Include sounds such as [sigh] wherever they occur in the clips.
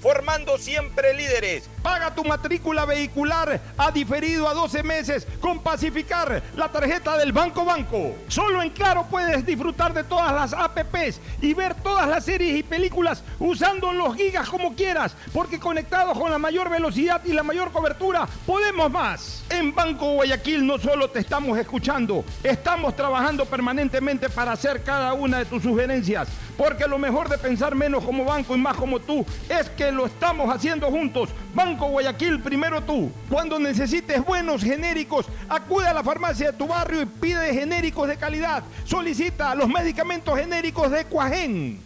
formando siempre líderes. Paga tu matrícula vehicular a diferido a 12 meses con Pacificar, la tarjeta del Banco Banco. Solo en Claro puedes disfrutar de todas las APPs y ver todas las series y películas usando los gigas como quieras, porque conectados con la mayor velocidad y la mayor cobertura, podemos más. En Banco Guayaquil no solo te estamos escuchando, estamos trabajando permanentemente para hacer cada una de tus sugerencias, porque lo mejor de pensar menos como banco y más como tú es que lo estamos haciendo juntos. Banco Guayaquil, primero tú. Cuando necesites buenos genéricos, acude a la farmacia de tu barrio y pide genéricos de calidad. Solicita los medicamentos genéricos de Cuajén.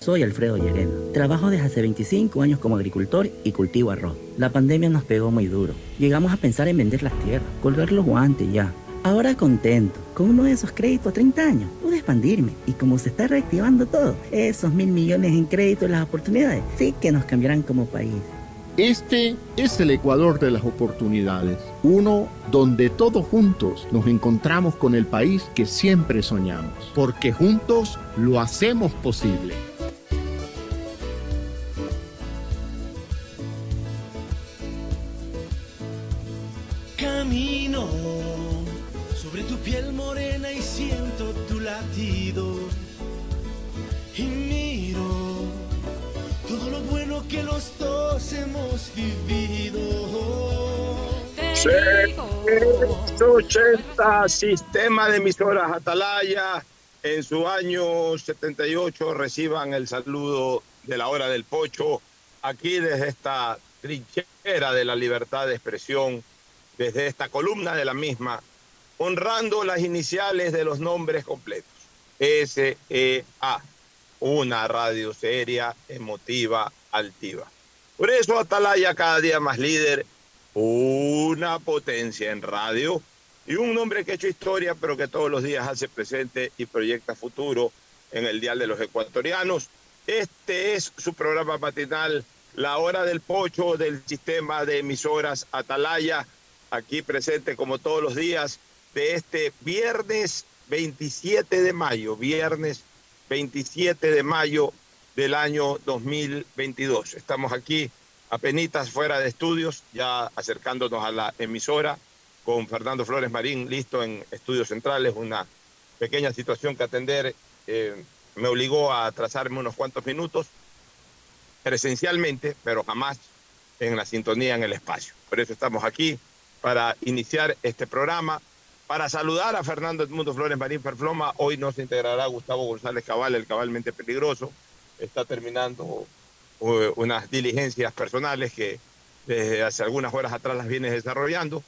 soy Alfredo Llerena. Trabajo desde hace 25 años como agricultor y cultivo arroz. La pandemia nos pegó muy duro. Llegamos a pensar en vender las tierras, colgar los guantes ya. Ahora contento, con uno de esos créditos a 30 años, pude expandirme y como se está reactivando todo, esos mil millones en créditos y las oportunidades sí que nos cambiarán como país. Este es el Ecuador de las oportunidades, uno donde todos juntos nos encontramos con el país que siempre soñamos, porque juntos lo hacemos posible. Camino sobre tu piel morena y siento tu latido y miro todo lo bueno que los dos hemos vivido. 80 Sistema de emisoras Atalaya. En su año 78 reciban el saludo de la hora del pocho. Aquí desde esta trinchera de la libertad de expresión, desde esta columna de la misma, honrando las iniciales de los nombres completos. S-E-A una radio seria, emotiva, altiva. Por eso Atalaya cada día más líder, una potencia en radio y un hombre que ha hecho historia, pero que todos los días hace presente y proyecta futuro en el Dial de los Ecuatorianos. Este es su programa matinal, La Hora del Pocho del sistema de emisoras Atalaya, aquí presente como todos los días de este viernes 27 de mayo, viernes 27 de mayo del año 2022. Estamos aquí apenas fuera de estudios, ya acercándonos a la emisora con Fernando Flores Marín listo en estudios centrales, una pequeña situación que atender eh, me obligó a trazarme unos cuantos minutos presencialmente, pero jamás en la sintonía en el espacio. Por eso estamos aquí para iniciar este programa, para saludar a Fernando Edmundo Flores Marín Ferfloma. Hoy nos integrará Gustavo González Cabal, el cabalmente peligroso. Está terminando uh, unas diligencias personales que desde hace algunas horas atrás las viene desarrollando.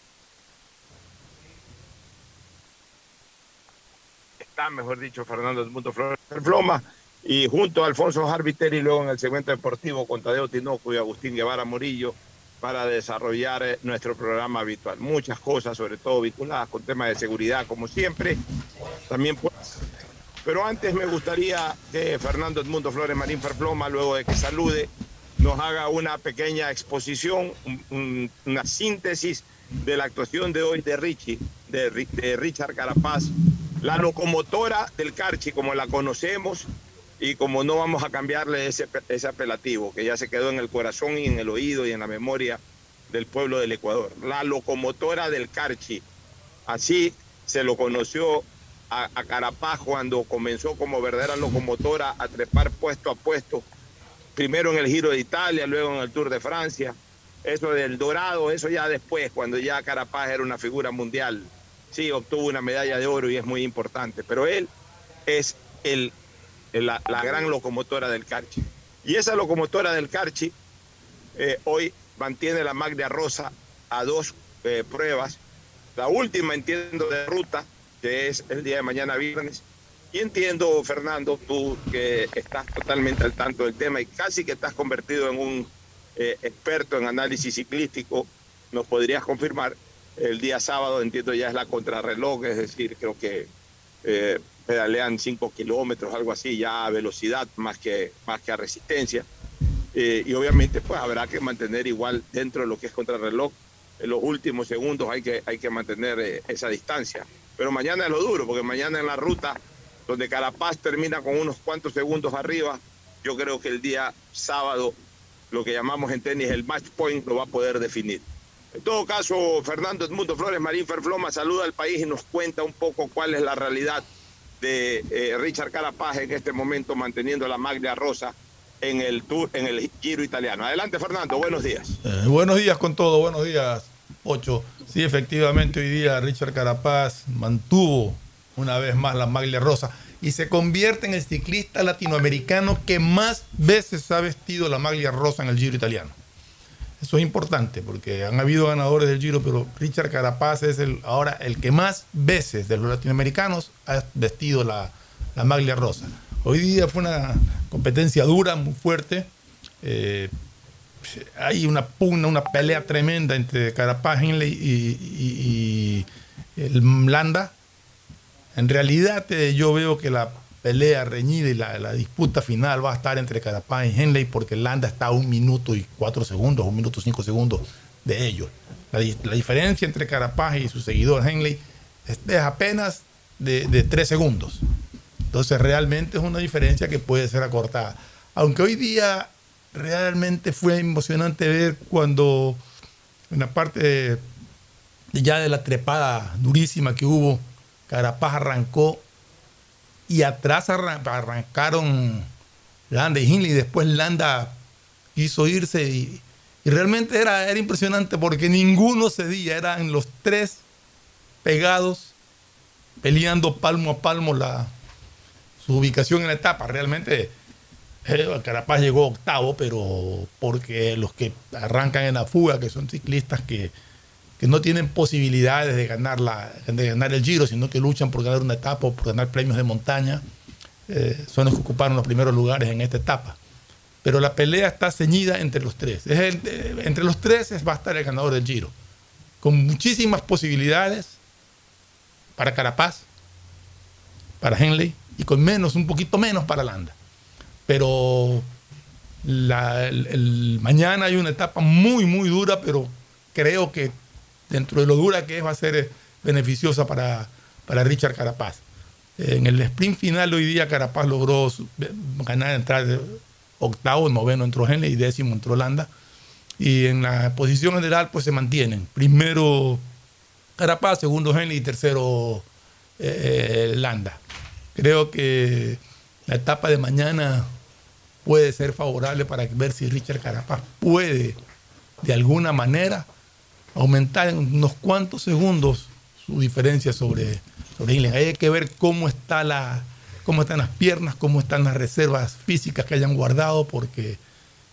Está, mejor dicho, Fernando Edmundo Flores Ferfloma y junto a Alfonso Jarbiter y luego en el segmento deportivo con Tadeo Tinoco y Agustín Guevara Morillo para desarrollar eh, nuestro programa habitual. Muchas cosas, sobre todo vinculadas con temas de seguridad, como siempre. También Pero antes me gustaría que Fernando Edmundo Flores Marín Ferploma, luego de que salude, nos haga una pequeña exposición, una síntesis de la actuación de hoy de Richie, de, de Richard Carapaz, la locomotora del Carchi, como la conocemos, y como no vamos a cambiarle ese, ese apelativo, que ya se quedó en el corazón y en el oído y en la memoria del pueblo del Ecuador, la locomotora del Carchi. Así se lo conoció a, a, Carapaz cuando comenzó como verdadera locomotora a trepar puesto a puesto, primero en el Giro de Italia, luego en el Tour de Francia. Eso del Dorado, eso ya después, cuando ya Carapaz era una figura mundial. Sí, obtuvo una medalla de oro y es muy importante, pero él es el la, gran locomotora del Carchi. Y esa locomotora del Carchi eh, hoy mantiene la Maglia Rosa a dos eh, pruebas. La última, entiendo, de ruta, que es el día de mañana viernes. Y entiendo, Fernando, tú que estás totalmente al tanto del tema y casi que estás convertido en un eh, experto en análisis ciclístico, nos podrías confirmar. El día sábado, entiendo, ya es la contrarreloj, es decir, creo que pedalean 5 kilómetros, algo así, ya a velocidad más que, más que a resistencia. Eh, y obviamente pues habrá que mantener igual dentro de lo que es contrarreloj. En los últimos segundos hay que, hay que mantener eh, esa distancia. Pero mañana es lo duro, porque mañana en la ruta donde Carapaz termina con unos cuantos segundos arriba, yo creo que el día sábado, lo que llamamos en tenis el match point, lo va a poder definir. En todo caso, Fernando Edmundo Flores Marín Ferfloma saluda al país y nos cuenta un poco cuál es la realidad de eh, Richard Carapaz en este momento manteniendo la maglia rosa en el tour, en el giro italiano. Adelante, Fernando, buenos días. Eh, buenos días con todo, buenos días, Ocho. Sí, efectivamente, hoy día Richard Carapaz mantuvo una vez más la maglia rosa y se convierte en el ciclista latinoamericano que más veces ha vestido la maglia rosa en el giro italiano. Eso es importante porque han habido ganadores del Giro, pero Richard Carapaz es el, ahora el que más veces de los latinoamericanos ha vestido la, maglia rosa. Hoy día fue una competencia dura, muy fuerte. Eh, hay una pugna, una pelea tremenda entre Carapaz Henley y, el Landa. En realidad eh, yo veo que la pelea reñida y la, disputa final va a estar entre Carapaz y Henley porque Landa está a un minuto y cuatro segundos, un minuto y cinco segundos de ellos. La, diferencia entre Carapaz y su seguidor Henley es, apenas de, de, tres segundos. Entonces realmente es una diferencia que puede ser acortada. Aunque hoy día realmente fue emocionante ver cuando en la parte ya de la trepada durísima que hubo, Carapaz arrancó y atrás arrancaron Landa y Hindley. Después Landa quiso irse y, realmente era, era impresionante porque ninguno cedía. Eran los tres pegados, peleando palmo a palmo la, su ubicación en la etapa. Realmente eh, Carapaz llegó octavo, pero porque los que arrancan en la fuga, que son ciclistas que que no tienen posibilidades de ganar, de ganar el Giro, sino que luchan por ganar una etapa o por ganar premios de montaña, eh, son los que ocuparon los primeros lugares en esta etapa. Pero la pelea está ceñida entre los tres. Es eh, entre los tres va a estar el ganador del Giro, con muchísimas posibilidades para Carapaz, para Henley y con menos, un poquito menos para Landa. Pero el, mañana hay una etapa muy, muy dura, pero creo que dentro de lo dura que es, va a ser eh, beneficiosa para, para Richard Carapaz. En el sprint final hoy día Carapaz logró ganar, entrar octavo, noveno entró Henley y décimo entró Landa. Y en la posición general pues se mantienen. Primero Carapaz, segundo Henley y tercero eh, Landa. Creo que la etapa de mañana puede ser favorable para ver si Richard Carapaz puede de alguna manera aumentar en unos cuantos segundos su diferencia sobre, sobre. Hay que ver cómo está la, cómo están las piernas, cómo están las reservas físicas que hayan guardado, porque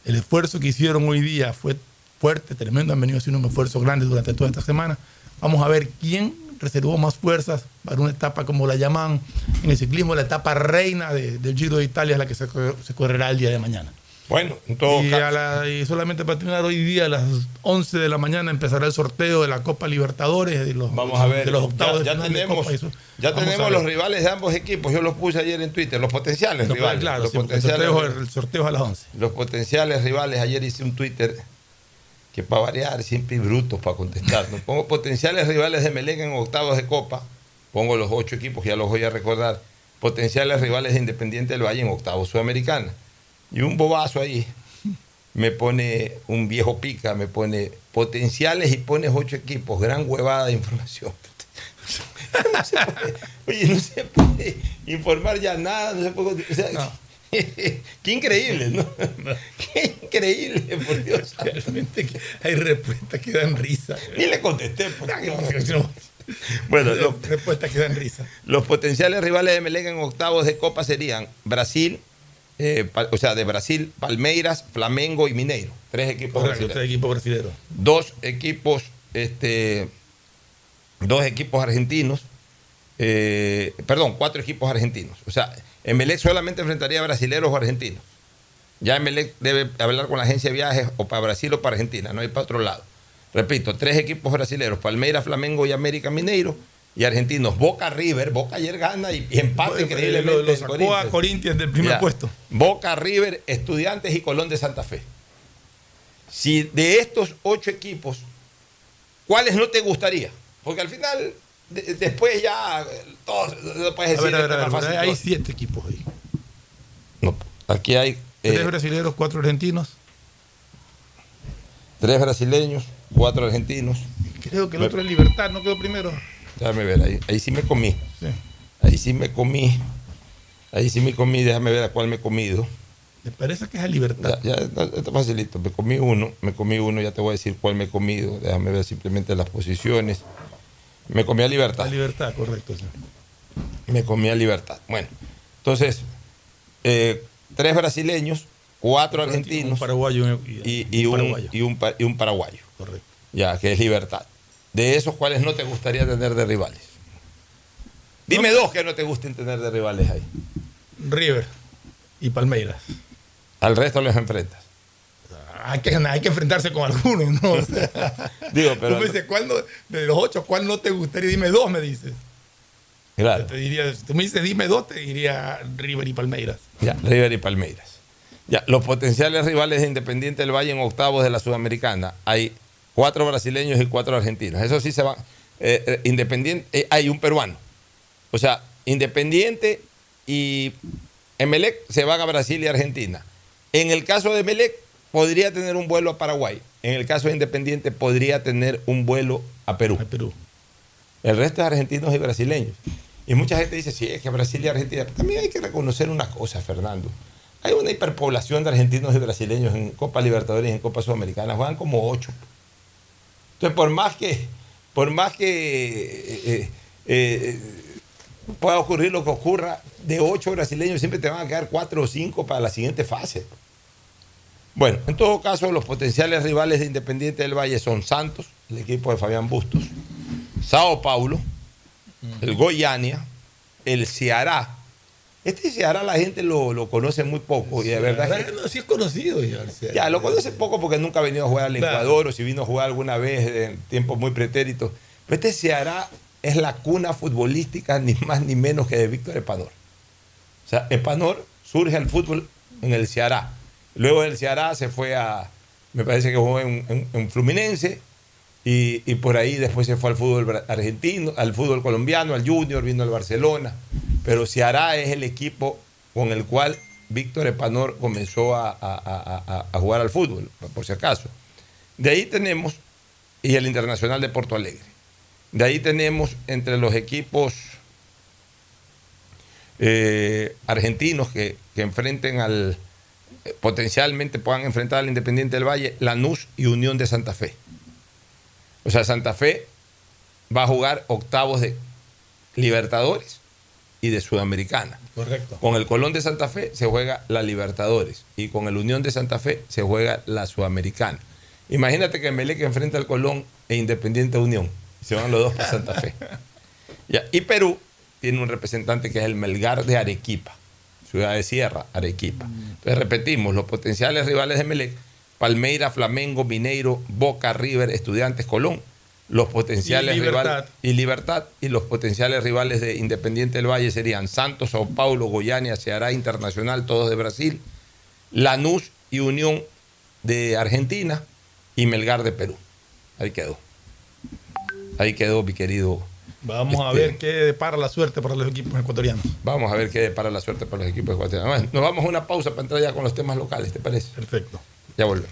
el esfuerzo que hicieron hoy día fue fuerte, tremendo, han venido haciendo un esfuerzo grande durante toda esta semana. Vamos a ver quién reservó más fuerzas para una etapa como la llaman en el ciclismo, la etapa reina de- del Giro de Italia, es la que se correrá el día de mañana. Bueno, en todo y, caso. a la- y solamente para terminar hoy día a las 11 de la mañana empezará el sorteo de la Copa Libertadores de los, Vamos a ver, de los octavos ya, ya de final de tenemos, Copa ya Vamos tenemos los rivales de ambos equipos. Yo los puse ayer en Twitter, los potenciales rivales. claro, los, sí, porque el potenciales, sorteo, el sorteo es a las 11. los potenciales rivales. Ayer hice un Twitter que para variar siempre hay brutos para contestar. ¿no? [laughs] Pongo potenciales rivales de Melec en octavos de Copa. Pongo los ocho equipos, ya los voy a recordar. Potenciales rivales de Independiente del Valle en octavos Sudamericana. Y un bobazo ahí me pone un viejo pica, me pone potenciales y pones ocho equipos. Gran huevada de información. [laughs] No se puede- oye, no se puede informar ya nada, no se puede. o sea, [laughs] Qué increíble, ¿no? [laughs] Qué increíble, por Dios. Realmente hay respuestas que dan risa. Ni le contesté. porque- Bueno, los, respuestas que dan risa. los potenciales rivales de Melec en octavos de Copa serían Brasil, eh, o sea, de Brasil, Palmeiras, Flamengo y Mineiro. Tres equipos Correcto, brasileños. tres equipos brasileños. dos equipos, este, dos equipos argentinos, eh, perdón, cuatro equipos argentinos. O sea, Emelec solamente enfrentaría a brasileros o argentinos. Ya Emelec debe hablar con la agencia de viajes o para Brasil o para Argentina, no hay para otro lado. Repito, tres equipos brasileros, Palmeiras, Flamengo y América Mineiro, y argentinos, Boca River, Boca ayer gana y, y empate Bueno, increíblemente. lo- sacó a Corinthians del primer Ya. puesto. Boca, River, Estudiantes y Colón de Santa Fe. Si de estos ocho equipos, ¿cuáles no te gustaría? Porque al final, de- después ya, todos, lo puedes A decir. ver, a ver, esto a ver, es más fácil, hay todo. siete equipos ahí. Aquí hay Tres eh, brasileños, cuatro argentinos. tres brasileños, cuatro argentinos. Creo que el Me- otro es Libertad, ¿no quedó primero? Déjame ver, ahí, ahí sí me comí. Sí. Ahí sí me comí. Ahí sí me comí, déjame ver a cuál me he comido. Me parece que es a Libertad. Ya, ya está, facilito. Me comí uno, me comí uno, ya te voy a decir cuál me he comido. Déjame ver simplemente las posiciones. Me comí a Libertad. A Libertad, correcto. sí. Me comí a Libertad. Bueno, entonces, eh, tres brasileños, cuatro argentinos Un paraguayo y, y un, paraguayo. un y un paraguayo. Correcto. Ya, que es Libertad. De esos, ¿cuáles no te gustaría tener de rivales? Dime dos que no te gusten tener de rivales ahí. River y Palmeiras. Al resto los enfrentas. Hay que, hay que enfrentarse con algunos, ¿no? O [laughs] sea, Digo, pero. tú me dices, ¿cuál no- de los ocho, ¿cuál no te gustaría? Dime dos, me dices. Claro. Te diría, tú me dices, dime dos, te diría River y Palmeiras. Ya, River y Palmeiras. Ya, los potenciales rivales de Independiente del Valle en octavos de la Sudamericana. Hay cuatro brasileños y cuatro argentinos. Eso sí se va. eh, eh, Independiente, eh, hay un peruano. O sea, Independiente y Emelec se van a Brasil y Argentina. En el caso de Emelec, podría tener un vuelo a Paraguay. En el caso de Independiente, podría tener un vuelo a Perú. Perú. El resto es argentinos y brasileños. Y mucha gente dice, sí, es que Brasil y Argentina. Pero también hay que reconocer una cosa, Fernando. Hay una hiperpoblación de argentinos y brasileños en Copa Libertadores y en Copa Sudamericana. Juegan como ocho. Entonces, por más que, por más que eh, eh, eh, pueda ocurrir lo que ocurra, de ocho brasileños siempre te van a quedar cuatro o cinco para la siguiente fase. Bueno, en todo caso, los potenciales rivales de Independiente del Valle son Santos, el equipo de Fabián Bustos, Sao Paulo, el Goiania, el Ceará. Este Ceará la gente lo, lo conoce muy poco y de verdad que- No, sí es conocido ya. ya, lo conoce poco porque nunca ha venido a jugar al Claro. Ecuador o si vino a jugar alguna vez en tiempos muy pretéritos. Pero este Ceará es la cuna futbolística ni más ni menos que de Víctor Epanor. O sea, Epanor surge al fútbol en el Ceará. Luego del Ceará se fue a, me parece que jugó en, en- en Fluminense y, y por ahí después se fue al fútbol argentino, al fútbol colombiano, al Junior, vino al Barcelona. Pero Ceará es el equipo con el cual Víctor Epanor comenzó a, jugar al fútbol, por si acaso. De ahí tenemos, y el Internacional de Porto Alegre. De ahí tenemos entre los equipos eh, argentinos que, enfrenten al, potencialmente puedan enfrentar al Independiente del Valle, Lanús y Unión de Santa Fe. O sea, Santa Fe va a jugar octavos de Libertadores y de Sudamericana. Correcto. Con el Colón de Santa Fe se juega la Libertadores y con el Unión de Santa Fe se juega la Sudamericana. Imagínate que Melec enfrenta al Colón e Independiente Unión. Se van los dos para Santa Fe. Ya, Y Perú tiene un representante que es el Melgar de Arequipa, ciudad de Sierra, Arequipa. Entonces repetimos, los potenciales rivales de Melec, Palmeira, Flamengo, Mineiro, Boca, River, Estudiantes, Colón. Los potenciales Y rivales y Libertad y los potenciales rivales de Independiente del Valle serían Santos, Sao Paulo, Goiânia, Ceará Internacional, todos de Brasil, Lanús y Unión de Argentina y Melgar de Perú. Ahí quedó. Ahí quedó, mi querido. Vamos a Este- ver qué depara la suerte para los equipos ecuatorianos. Vamos a ver qué para la suerte para los equipos ecuatorianos. Bueno, Nos vamos a una pausa para entrar ya con los temas locales, ¿te parece? Perfecto. Ya volvemos.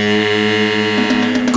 Prefecta.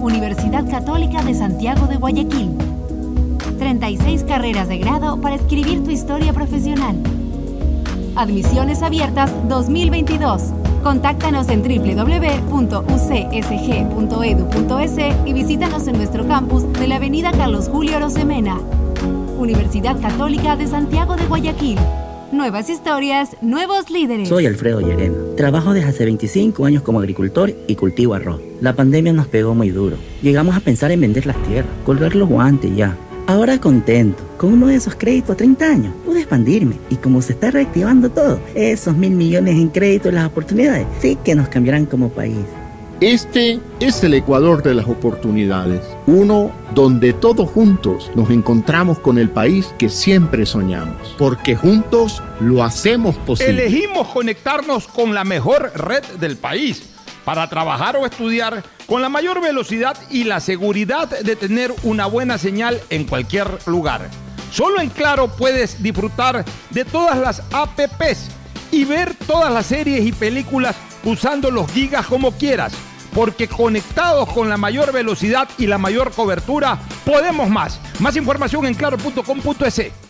Universidad Católica de Santiago de Guayaquil. 36 carreras de grado para escribir tu historia profesional. Admisiones abiertas 2022. Contáctanos en www.ucsg.edu.es y visítanos en nuestro campus de la Avenida Carlos Julio Rosemena. Universidad Católica de Santiago de Guayaquil. Nuevas historias, nuevos líderes. Soy Alfredo Llerena. Trabajo desde hace 25 años como agricultor y cultivo arroz. La pandemia nos pegó muy duro. Llegamos a pensar en vender las tierras, colgar los guantes ya. Ahora contento, con uno de esos créditos a 30 años, pude expandirme y como se está reactivando todo, esos mil millones en créditos y las oportunidades sí que nos cambiarán como país. Este es el Ecuador de las oportunidades, uno donde todos juntos nos encontramos con el país que siempre soñamos, porque juntos lo hacemos posible. Elegimos conectarnos con la mejor red del país para trabajar o estudiar con la mayor velocidad y la seguridad de tener una buena señal en cualquier lugar. Solo en Claro puedes disfrutar de todas las APPs y ver todas las series y películas usando los gigas como quieras. Porque conectados con la mayor velocidad y la mayor cobertura, podemos más. Más información en claro.com.es.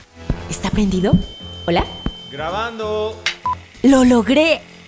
¿Está prendido? ¿Hola? Grabando. ¡Lo logré!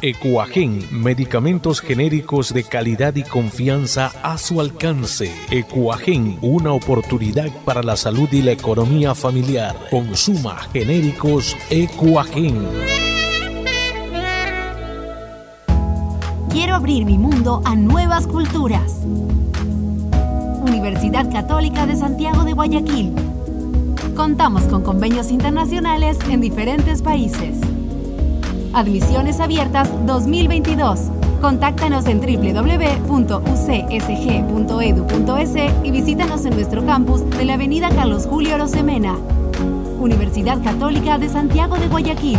Ecuagen, medicamentos genéricos de calidad y confianza a su alcance. Ecuagen, una oportunidad para la salud y la economía familiar. Consuma genéricos Ecuagen. Quiero abrir mi mundo a nuevas culturas. Universidad Católica de Santiago de Guayaquil. Contamos con convenios internacionales en diferentes países. Admisiones abiertas 2022. Contáctanos en www.ucsg.edu.es y visítanos en nuestro campus de la Avenida Carlos Julio Rosemena. Universidad Católica de Santiago de Guayaquil.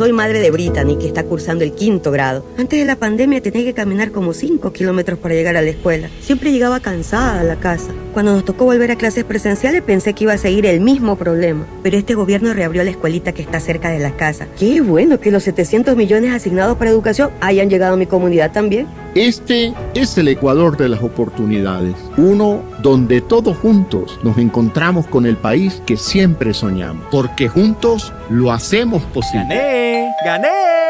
Soy madre de Brittany, que está cursando el quinto grado. Antes de la pandemia tenía que caminar como 5 kilómetros para llegar a la escuela. Siempre llegaba cansada a la casa. Cuando nos tocó volver a clases presenciales pensé que iba a seguir el mismo problema. Pero este gobierno reabrió la escuelita que está cerca de la casa. Qué bueno que los 700 millones asignados para educación hayan llegado a mi comunidad también. Este es el Ecuador de las oportunidades. Uno donde todos juntos nos encontramos con el país que siempre soñamos. Porque juntos lo hacemos posible. ¡Gané! ¡Gané!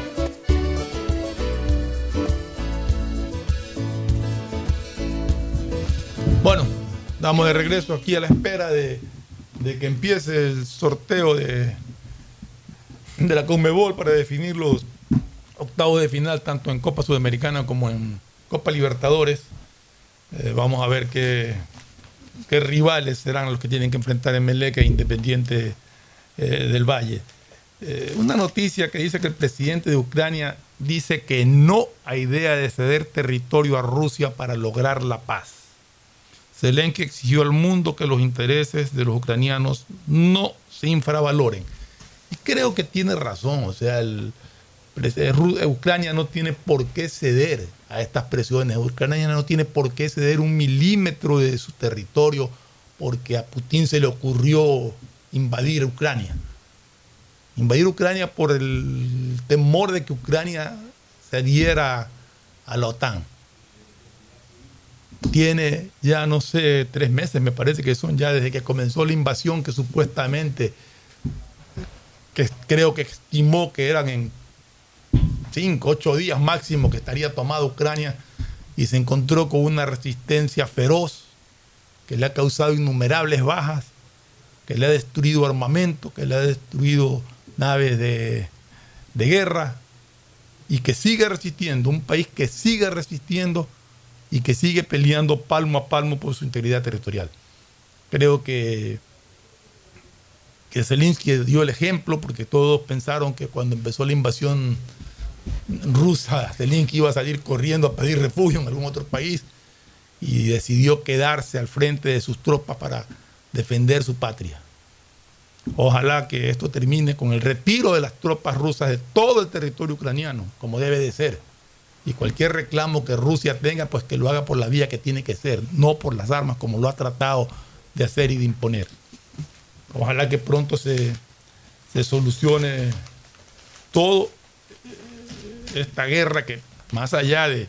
Bueno, damos de regreso aquí a la espera de, que empiece el sorteo de, de la Conmebol para definir los octavos de final, tanto en Copa Sudamericana como en Copa Libertadores. Eh, vamos a ver qué, qué, rivales serán los que tienen que enfrentar en Meleca e Independiente eh, del Valle. Eh, una noticia que dice que el presidente de Ucrania dice que no hay idea de ceder territorio a Rusia para lograr la paz. Zelensky exigió al mundo que los intereses de los ucranianos no se infravaloren. Y creo que tiene razón, o sea, Ucrania no tiene por qué ceder a estas presiones, Ucrania no tiene por qué ceder un milímetro de su territorio porque a Putin se le ocurrió invadir Ucrania. Invadir Ucrania por el temor de que Ucrania se adhiera a la OTAN tiene ya, no sé, tres meses, me parece que son ya desde que comenzó la invasión que supuestamente, que creo que estimó que eran en cinco, ocho días máximo que estaría tomada Ucrania y se encontró con una resistencia feroz que le ha causado innumerables bajas, que le ha destruido armamento, que le ha destruido naves de, de guerra y que sigue resistiendo, un país que sigue resistiendo y que sigue peleando palmo a palmo por su integridad territorial. Creo que, que Zelensky dio el ejemplo porque todos pensaron que cuando empezó la invasión rusa, Zelensky iba a salir corriendo a pedir refugio en algún otro país y decidió quedarse al frente de sus tropas para defender su patria. Ojalá que esto termine con el retiro de las tropas rusas de todo el territorio ucraniano, como debe de ser y cualquier reclamo que Rusia tenga, pues que lo haga por la vía que tiene que ser, no por las armas como lo ha tratado de hacer y de imponer. Ojalá que pronto se, solucione todo esta guerra que más allá de,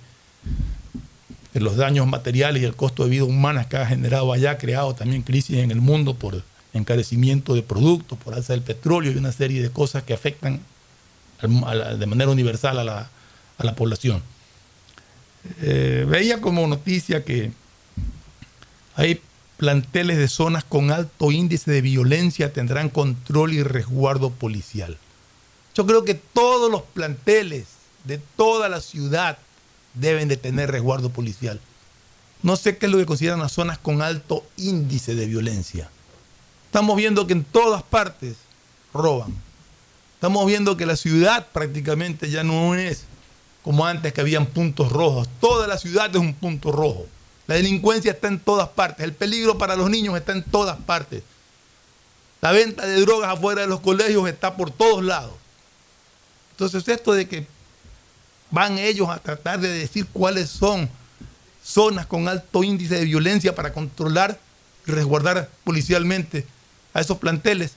de, los daños materiales y el costo de vida humana que ha generado allá, ha creado también crisis en el mundo por encarecimiento de productos, por alza del petróleo y una serie de cosas que afectan de manera universal a la, a la población. Eh, veía como noticia que hay planteles de zonas con alto índice de violencia tendrán control y resguardo policial. Yo creo que todos los planteles de toda la ciudad deben de tener resguardo policial. No sé qué es lo que consideran las zonas con alto índice de violencia. Estamos viendo que en todas partes roban. Estamos viendo que la ciudad prácticamente ya no es como antes que habían puntos rojos. Toda la ciudad es un punto rojo. La delincuencia está en todas partes. El peligro para los niños está en todas partes. La venta de drogas afuera de los colegios está por todos lados. Entonces esto de que van ellos a tratar de decir cuáles son zonas con alto índice de violencia para controlar y resguardar policialmente a esos planteles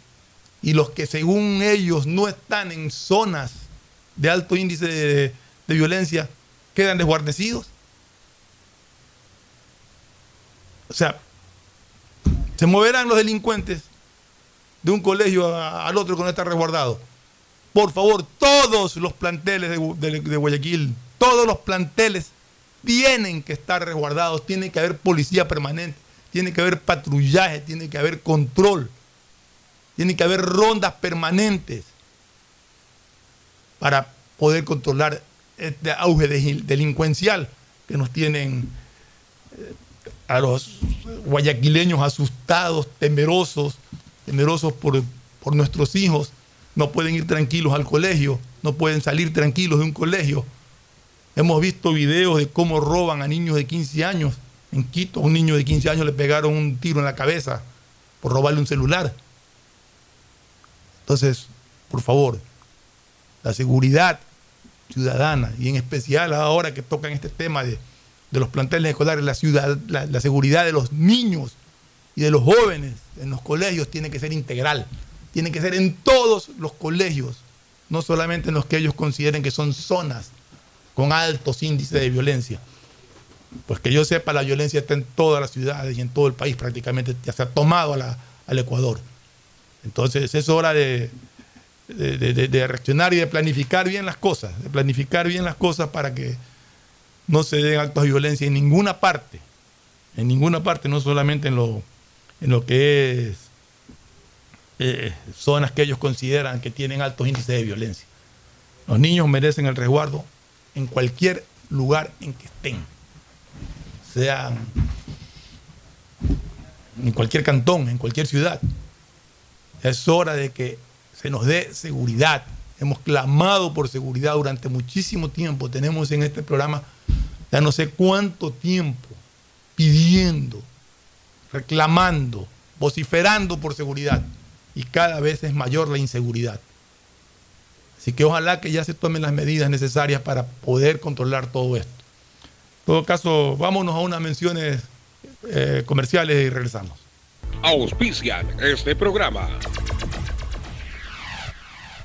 y los que según ellos no están en zonas de alto índice de, violencia quedan desguarnecidos. O sea, se moverán los delincuentes de un colegio al otro que no está resguardado. Por favor, todos los planteles de, Guayaquil, todos los planteles tienen que estar resguardados, tiene que haber policía permanente, tiene que haber patrullaje, tiene que haber control, tiene que haber rondas permanentes para poder controlar este auge delincuencial que nos tienen eh, a los guayaquileños asustados, temerosos, temerosos por, por nuestros hijos, no pueden ir tranquilos al colegio, no pueden salir tranquilos de un colegio. Hemos visto videos de cómo roban a niños de 15 años. En Quito, a un niño de 15 años le pegaron un tiro en la cabeza por robarle un celular. Entonces, por favor, la seguridad ciudadana y en especial ahora que tocan este tema de, los planteles escolares, la, ciudad, la seguridad de los niños y de los jóvenes en los colegios tiene que ser integral tiene que ser en todos los colegios, no solamente en los que ellos consideren que son zonas con altos índices de violencia. Pues que yo sepa, la violencia está en todas las ciudades y en todo el país prácticamente, ya se ha tomado al Ecuador. Entonces es hora de, de, reaccionar y de planificar bien las cosas, de planificar bien las cosas para que no se den actos de violencia en ninguna parte, en ninguna parte, no solamente en lo, en lo que es eh, zonas que ellos consideran que tienen altos índices de violencia. Los niños merecen el resguardo en cualquier lugar en que estén, sean en cualquier cantón, en cualquier ciudad. Es hora de que se nos dé seguridad. Hemos clamado por seguridad durante muchísimo tiempo. Tenemos en este programa ya no sé cuánto tiempo pidiendo, reclamando, vociferando por seguridad y cada vez es mayor la inseguridad. Así que ojalá que ya se tomen las medidas necesarias para poder controlar todo esto. En todo caso, vámonos a unas menciones eh, comerciales y regresamos. Auspician este programa.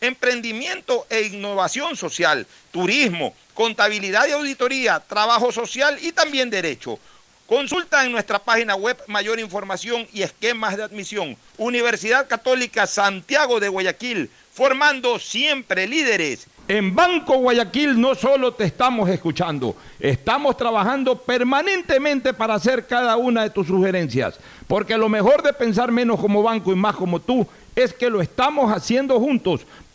emprendimiento e innovación social, turismo, contabilidad y auditoría, trabajo social y también derecho. Consulta en nuestra página web mayor información y esquemas de admisión. Universidad Católica Santiago de Guayaquil, formando siempre líderes. En Banco Guayaquil no solo te estamos escuchando, estamos trabajando permanentemente para hacer cada una de tus sugerencias, porque lo mejor de pensar menos como banco y más como tú es que lo estamos haciendo juntos.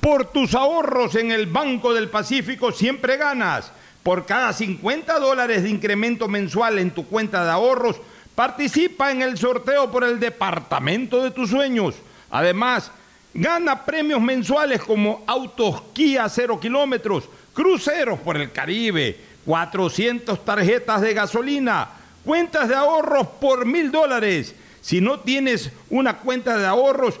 Por tus ahorros en el Banco del Pacífico siempre ganas. Por cada 50 dólares de incremento mensual en tu cuenta de ahorros, participa en el sorteo por el departamento de tus sueños. Además, gana premios mensuales como autos Kia 0 kilómetros, cruceros por el Caribe, 400 tarjetas de gasolina, cuentas de ahorros por mil dólares. Si no tienes una cuenta de ahorros,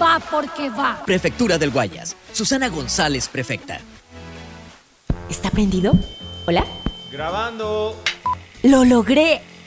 va porque va. Prefectura del Guayas. Susana González, prefecta. ¿Está prendido? ¿Hola? Grabando. ¡Lo logré!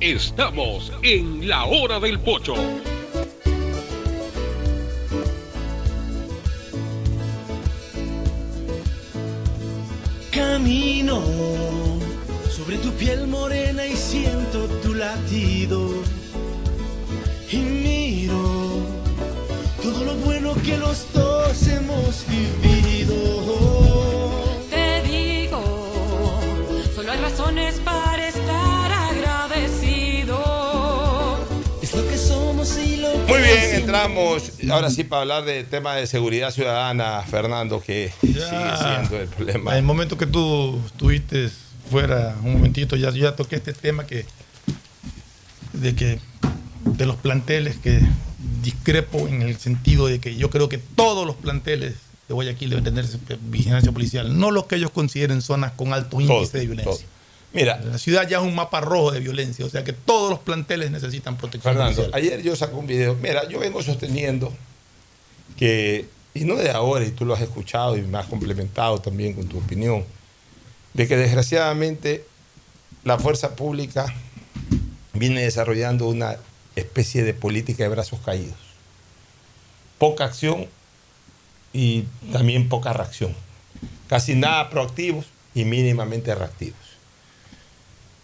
Estamos en la hora del pocho. Camino sobre tu piel morena y siento tu latido. Y miro todo lo bueno que los dos hemos vivido. Razones para estar agradecido. Es lo que somos y lo que Muy bien, entramos ahora sí para hablar de tema de seguridad ciudadana, Fernando, que sigue siendo el problema. En el momento que tú estuviste fuera un momentito, ya, ya toqué este tema que de que de los planteles que discrepo en el sentido de que yo creo que todos los planteles de Guayaquil deben tener vigilancia policial, no los que ellos consideren zonas con alto índice de violencia. Mira, la ciudad ya es un mapa rojo de violencia, o sea que todos los planteles necesitan protección Fernando, policial. ayer yo saco un video. Mira, yo vengo sosteniendo que, y no de ahora, y tú lo has escuchado y me has complementado también con tu opinión, de que desgraciadamente la fuerza pública viene desarrollando una especie de política de brazos caídos. Poca acción y también poca reacción. Casi nada proactivos y mínimamente reactivos.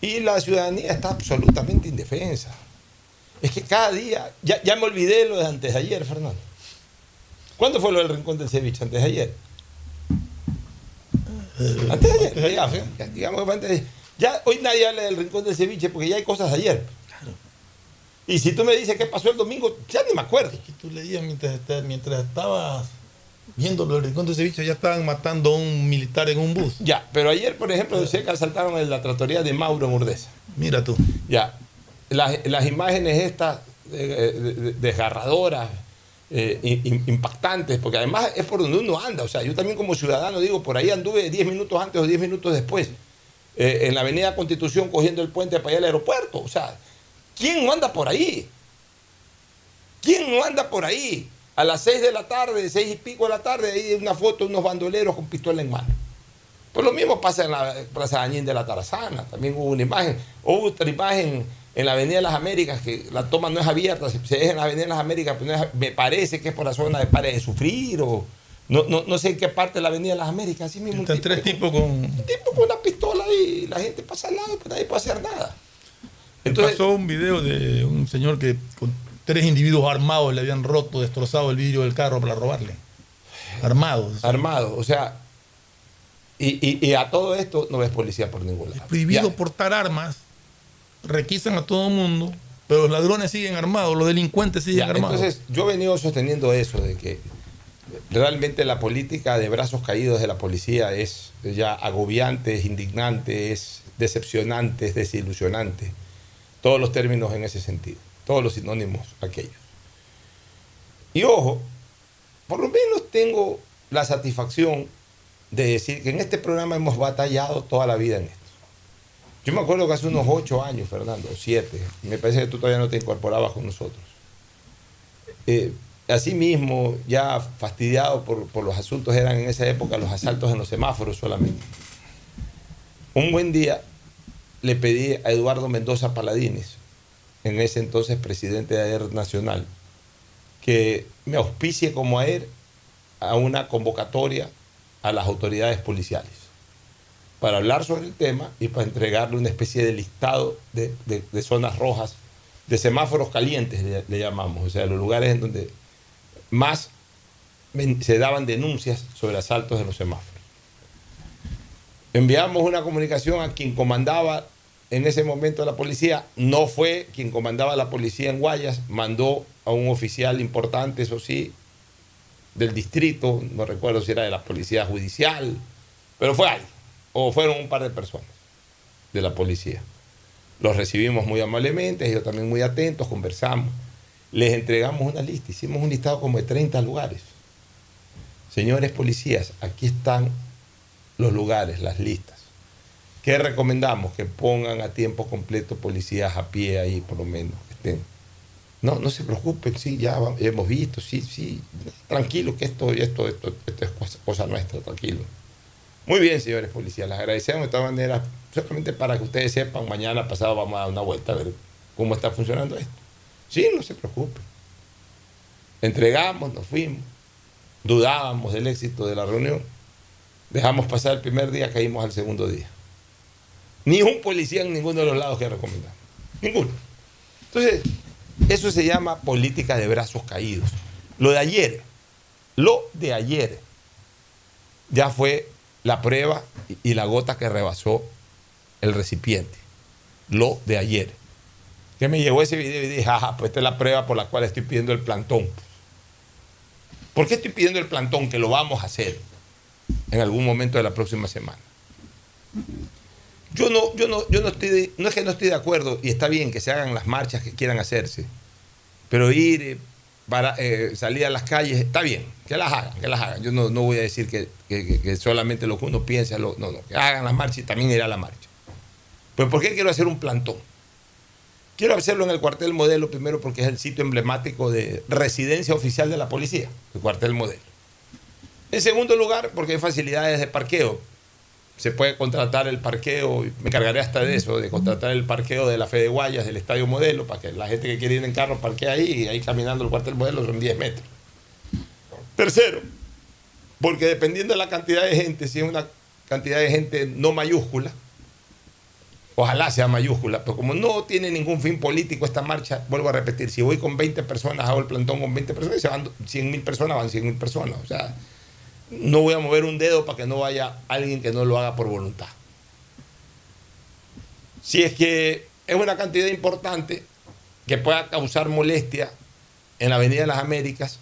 Y la ciudadanía está absolutamente indefensa. Es que cada día, ya, ya me olvidé lo de antes de ayer, Fernando. ¿Cuándo fue lo del rincón del ceviche? Antes de ayer. Antes de ayer, digamos. Digamos que fue antes de ayer. Ya hoy nadie habla del rincón del ceviche porque ya hay cosas de ayer. Y si tú me dices qué pasó el domingo, ya ni me acuerdo. Tú leías mientras, mientras estabas viendo lo del rincón de ceviche, ya estaban matando a un militar en un bus. Ya, pero ayer, por ejemplo, sé que asaltaron en la tratoría de Mauro en Urdesa. Mira tú. Ya, las, las imágenes estas eh, de- desgarradoras, eh, im- im- impactantes, porque además es por donde uno anda. O sea, yo también como ciudadano digo, por ahí anduve 10 minutos antes o 10 minutos después, eh, en la avenida Constitución cogiendo el puente para allá al aeropuerto. O sea, ¿quién no anda por ahí? ¿Quién no anda por ahí? A las 6 de la tarde, 6 y pico de la tarde, hay una foto de unos bandoleros con pistola en mano. Pues lo mismo pasa en la Plaza Dañín de la Tarazana, también hubo una imagen, hubo otra imagen en la Avenida de las Américas, que la toma no es abierta, se, se deja en la Avenida de las Américas, pero no es- me parece que es por la zona de Pares de Sufrir, o no, no, no sé en qué parte de la Avenida de las Américas, así mismo. Están tipo tres tipos con. un tipo con una pistola y la gente pasa al lado, pues nadie puede hacer nada. Entonces, pasó un video de un señor que tres individuos armados le habían roto, destrozado el vidrio del carro para robarle. Armados. Armados, o sea, y, y- y a todo esto no ves policía por ningún lado. Prohibido portar armas, requisan a todo el mundo, pero los ladrones siguen armados, los delincuentes siguen Ya, armados. Entonces, yo he venido sosteniendo eso, de que realmente la política de brazos caídos de la policía es ya agobiante, es indignante, es decepcionante, es desilusionante. Todos los términos en ese sentido, todos los sinónimos aquellos. Y ojo, por lo menos tengo la satisfacción de decir que en este programa hemos batallado toda la vida en esto. Yo me acuerdo que hace unos ocho años, Fernando, o siete, me parece que tú todavía no te incorporabas con nosotros. Eh, asimismo, ya fastidiado por, por los asuntos, eran en esa época los asaltos en los semáforos solamente. Un buen día le pedí a Eduardo Mendoza Paladines, en ese entonces presidente de AER Nacional, que me auspicie como AER a una convocatoria a las autoridades policiales para hablar sobre el tema y para entregarle una especie de listado de, de- de zonas rojas, de semáforos calientes, le, le llamamos, o sea, los lugares en donde más se daban denuncias sobre asaltos en los semáforos. Enviamos una comunicación a quien comandaba en ese momento la policía, no fue quien comandaba la policía en Guayas, mandó a un oficial importante, eso sí, del distrito, no recuerdo si era de la policía judicial, pero fue alguien, o fueron un par de personas de la policía. Los recibimos muy amablemente, ellos también muy atentos, conversamos, les entregamos una lista, hicimos un listado como de 30 lugares. Señores policías, aquí están los lugares, las listas. ¿Qué recomendamos? Que pongan a tiempo completo policías a pie ahí, por lo menos. que estén. No, no se preocupen, sí, ya hemos visto, sí, sí. Tranquilo, que esto, esto, esto, esto es cosa, cosa nuestra, tranquilo. Muy bien, señores policías, les agradecemos de todas maneras, solamente para que ustedes sepan, mañana pasado vamos a dar una vuelta a ver cómo está funcionando esto. Sí, no se preocupen. Entregamos, nos fuimos, dudábamos del éxito de la reunión, dejamos pasar el primer día, caímos al segundo día. Ni un policía en ninguno de los lados que recomendamos. Ninguno. Entonces, eso se llama política de brazos caídos. Lo de ayer, lo de ayer, ya fue la prueba y- la gota que rebasó el recipiente. Lo de ayer. Que me llegó ese video y dije, ajá, pues esta es la prueba por la cual estoy pidiendo el plantón. ¿Por qué estoy pidiendo el plantón? Que lo vamos a hacer en algún momento de la próxima semana. Yo no, yo no, yo no estoy, de- no es que no estoy de acuerdo y está bien que se hagan las marchas que quieran hacerse, pero ir eh, para eh, salir a las calles está bien, que las hagan, que las hagan. Yo no, no voy a decir que, que- solamente lo que uno piensa, lo- no, no, que hagan las marchas y también ir a la marcha. Pues ¿por qué quiero hacer un plantón? Quiero hacerlo en el cuartel modelo primero porque es el sitio emblemático de residencia oficial de la policía, el cuartel modelo. En segundo lugar, porque hay facilidades de parqueo. Se puede contratar el parqueo, me encargaré hasta de eso, de contratar el parqueo de la Fe de Guayas, del Estadio Modelo, para que la gente que quiere ir en carro parquee ahí y ahí caminando el cuartel modelo son 10 metros. Tercero, porque dependiendo de la cantidad de gente, si es una cantidad de gente no mayúscula, ojalá sea mayúscula, pero como no tiene ningún fin político esta marcha, vuelvo a repetir, si voy con 20 personas, hago el plantón con 20 personas, y se van 100 mil personas, van 100 mil personas. O sea, no voy a mover un dedo para que no vaya alguien que no lo haga por voluntad. Si es que es una cantidad importante que pueda causar molestia en la Avenida de las Américas,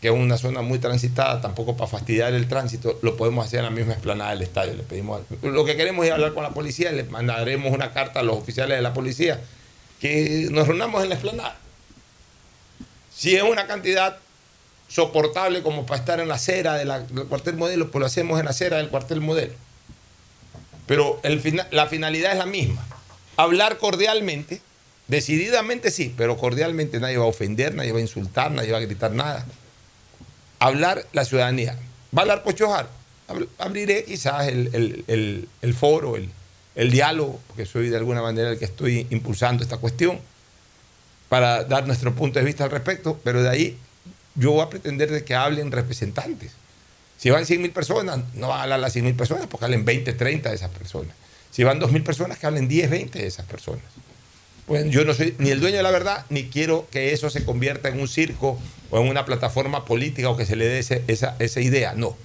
que es una zona muy transitada, tampoco para fastidiar el tránsito, lo podemos hacer en la misma explanada del estadio. Le pedimos, lo que queremos es hablar con la policía, le mandaremos una carta a los oficiales de la policía que nos reunamos en la explanada. Si es una cantidad soportable como para estar en la acera de del cuartel modelo, pues lo hacemos en la acera del cuartel modelo. Pero la finalidad es la misma. Hablar cordialmente, decididamente sí, pero cordialmente nadie va a ofender, nadie va a insultar, nadie va a gritar nada. Hablar la ciudadanía. ¿Va a hablar Pochojar? Ab- Abriré quizás el, el- el- foro, el diálogo, porque soy de alguna manera el que estoy impulsando esta cuestión, para dar nuestro punto de vista al respecto, pero de ahí yo voy a pretender de que hablen representantes. Si van 100 mil personas, no van a las 100 mil personas, porque hablen 20, 30 de esas personas. Si van 2 mil personas, que hablen 10, 20 de esas personas. Pues yo no soy ni el dueño de la verdad, ni quiero que eso se convierta en un circo o en una plataforma política o que se le dé ese- esa, esa idea. No.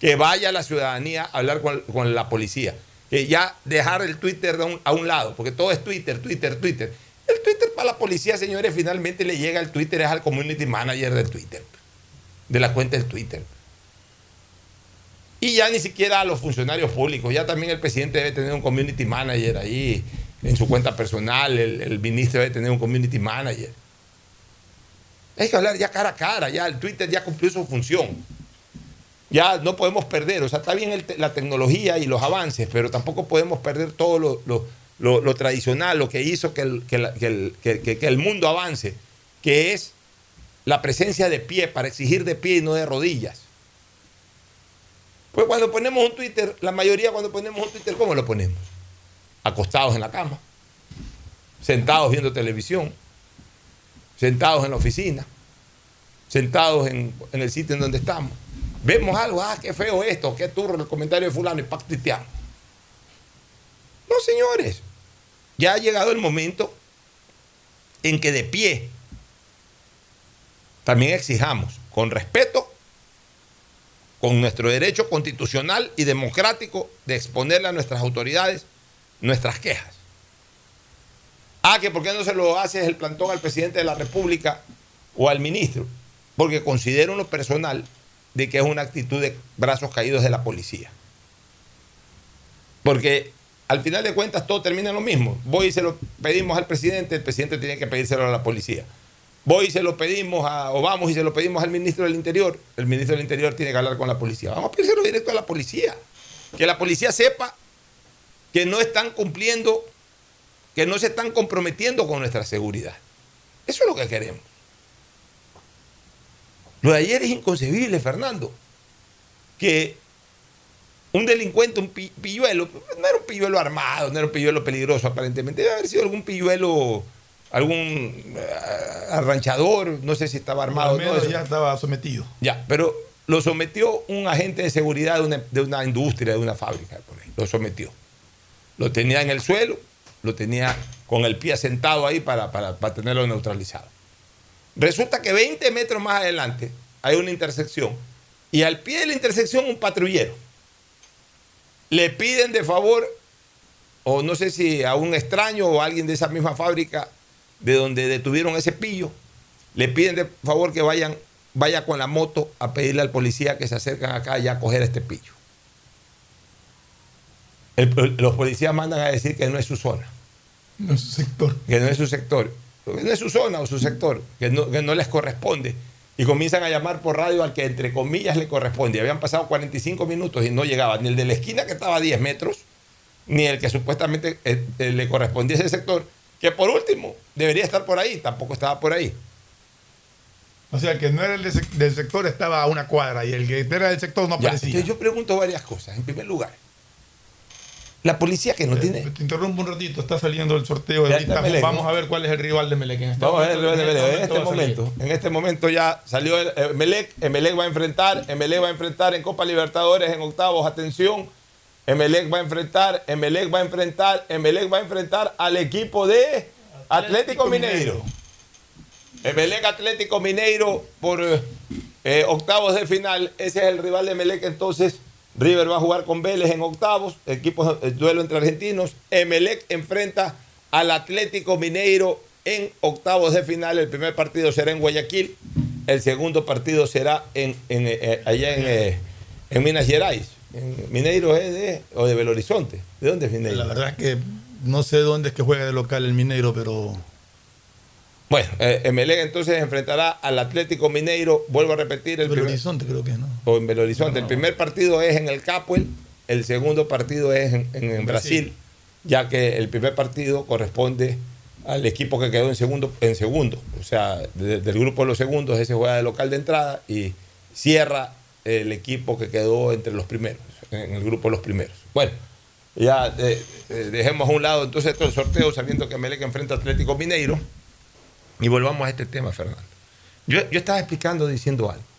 Que vaya la ciudadanía a hablar con, con la policía. Que ya dejar el Twitter de un- a un lado, porque todo es Twitter, Twitter, Twitter. El Twitter para la policía, señores, finalmente le llega el Twitter, es al community manager del Twitter, de la cuenta del Twitter. Y ya ni siquiera a los funcionarios públicos, ya también el presidente debe tener un community manager ahí en su cuenta personal, el, ministro debe tener un community manager. Hay que hablar ya cara a cara, ya el Twitter ya cumplió su función. Ya no podemos perder, o sea, está bien la tecnología y los avances, pero tampoco podemos perder todo lo, lo- lo- tradicional, lo que hizo que el, que que el- que el mundo avance, que es la presencia de pie, para exigir de pie y no de rodillas. Pues cuando ponemos un Twitter, la mayoría cuando ponemos un Twitter, ¿cómo lo ponemos? Acostados en la cama, sentados viendo televisión, sentados en la oficina, sentados en, en el sitio en donde estamos. Vemos algo, ah, qué feo esto, qué turro el comentario de fulano y pactiteamos. No, señores, ya ha llegado el momento en que de pie también exijamos con respeto, con nuestro derecho constitucional y democrático de exponerle a nuestras autoridades nuestras quejas. Ah, que por qué no se lo hace el plantón al presidente de la República o al ministro, porque considero lo personal de que es una actitud de brazos caídos de la policía. Porque al final de cuentas todo termina en lo mismo. Voy y se lo pedimos al presidente, el presidente tiene que pedírselo a la policía. Voy y se lo pedimos a, o vamos y se lo pedimos al ministro del Interior, el ministro del Interior tiene que hablar con la policía. Vamos a pedírselo directo a la policía. Que la policía sepa que no están cumpliendo, que no se están comprometiendo con nuestra seguridad. Eso es lo que queremos. Lo de ayer es inconcebible, Fernando. Que un delincuente, un pi- pilluelo, no era un pilluelo armado, no era un pilluelo peligroso aparentemente, debe haber sido algún pilluelo, algún eh, arranchador, no sé si estaba armado. Al o no, ya estaba sometido. Ya, pero lo sometió un agente de seguridad de una, de una industria, de una fábrica, por ahí. Lo sometió. Lo tenía en el suelo, lo tenía con el pie sentado ahí para, para, para tenerlo neutralizado. Resulta que 20 metros más adelante hay una intersección y al pie de la intersección un patrullero. Le piden de favor, o no sé si a un extraño o a alguien de esa misma fábrica de donde detuvieron ese pillo, le piden de favor que vayan, vaya con la moto a pedirle al policía que se acercan acá ya a coger a este pillo. El- los policías mandan a decir que no es su zona. No es su sector. Que no es su sector. Que no es su zona o su sector. Que no, que no les corresponde. Y comienzan a llamar por radio al que entre comillas le corresponde. Habían pasado 45 minutos y no llegaba ni el de la esquina que estaba a 10 metros, ni el que supuestamente eh, eh, le correspondía a ese sector, que por último debería estar por ahí, tampoco estaba por ahí. O sea, que no era el del sector, estaba a una cuadra y el que era del sector no aparecía. yo pregunto varias cosas. En primer lugar, la policía que no tiene... Eh, Te interrumpo un ratito, está saliendo el sorteo. Ya ahorita. Melec, Vamos a ver cuál es el rival de Melec en este Vamos a ver, momento. en este va a salir. momento, en este momento ya salió el, Emelec, Emelec va a enfrentar, Emelec va a enfrentar en Copa Libertadores en octavos, atención, Emelec va a enfrentar, Emelec va a enfrentar, Emelec va a enfrentar al equipo de Atlético Mineiro. Emelec Atlético Mineiro por eh, eh, octavos de final, ese es el rival de Emelec entonces. River va a jugar con Vélez en octavos, equipo, el duelo entre argentinos. Emelec enfrenta al Atlético Mineiro en octavos de final. El primer partido será en Guayaquil, el segundo partido será en, en, eh, allá en, eh, en Minas Gerais. Mineiro es de, o de Belo Horizonte. ¿De dónde es Mineiro? La verdad es que no sé dónde es que juega de local el Mineiro, pero Bueno, eh, Emelec entonces enfrentará al Atlético Mineiro. Vuelvo a repetir el Belo primer- Horizonte creo que ¿no? o en Belo Horizonte. El primer partido es en el Capuel, el segundo partido es en, en- en Brasil, ya que el primer partido corresponde al equipo que quedó en segundo, en segundo. O sea, de- del grupo de los segundos, ese juega de local de entrada y cierra el equipo que quedó entre los primeros, en el grupo de los primeros. Bueno, ya eh, eh, dejemos a un lado entonces todo el sorteo, sabiendo que Melec enfrenta a Atlético Mineiro. Y volvamos a este tema, Fernando. Yo, yo estaba explicando diciendo algo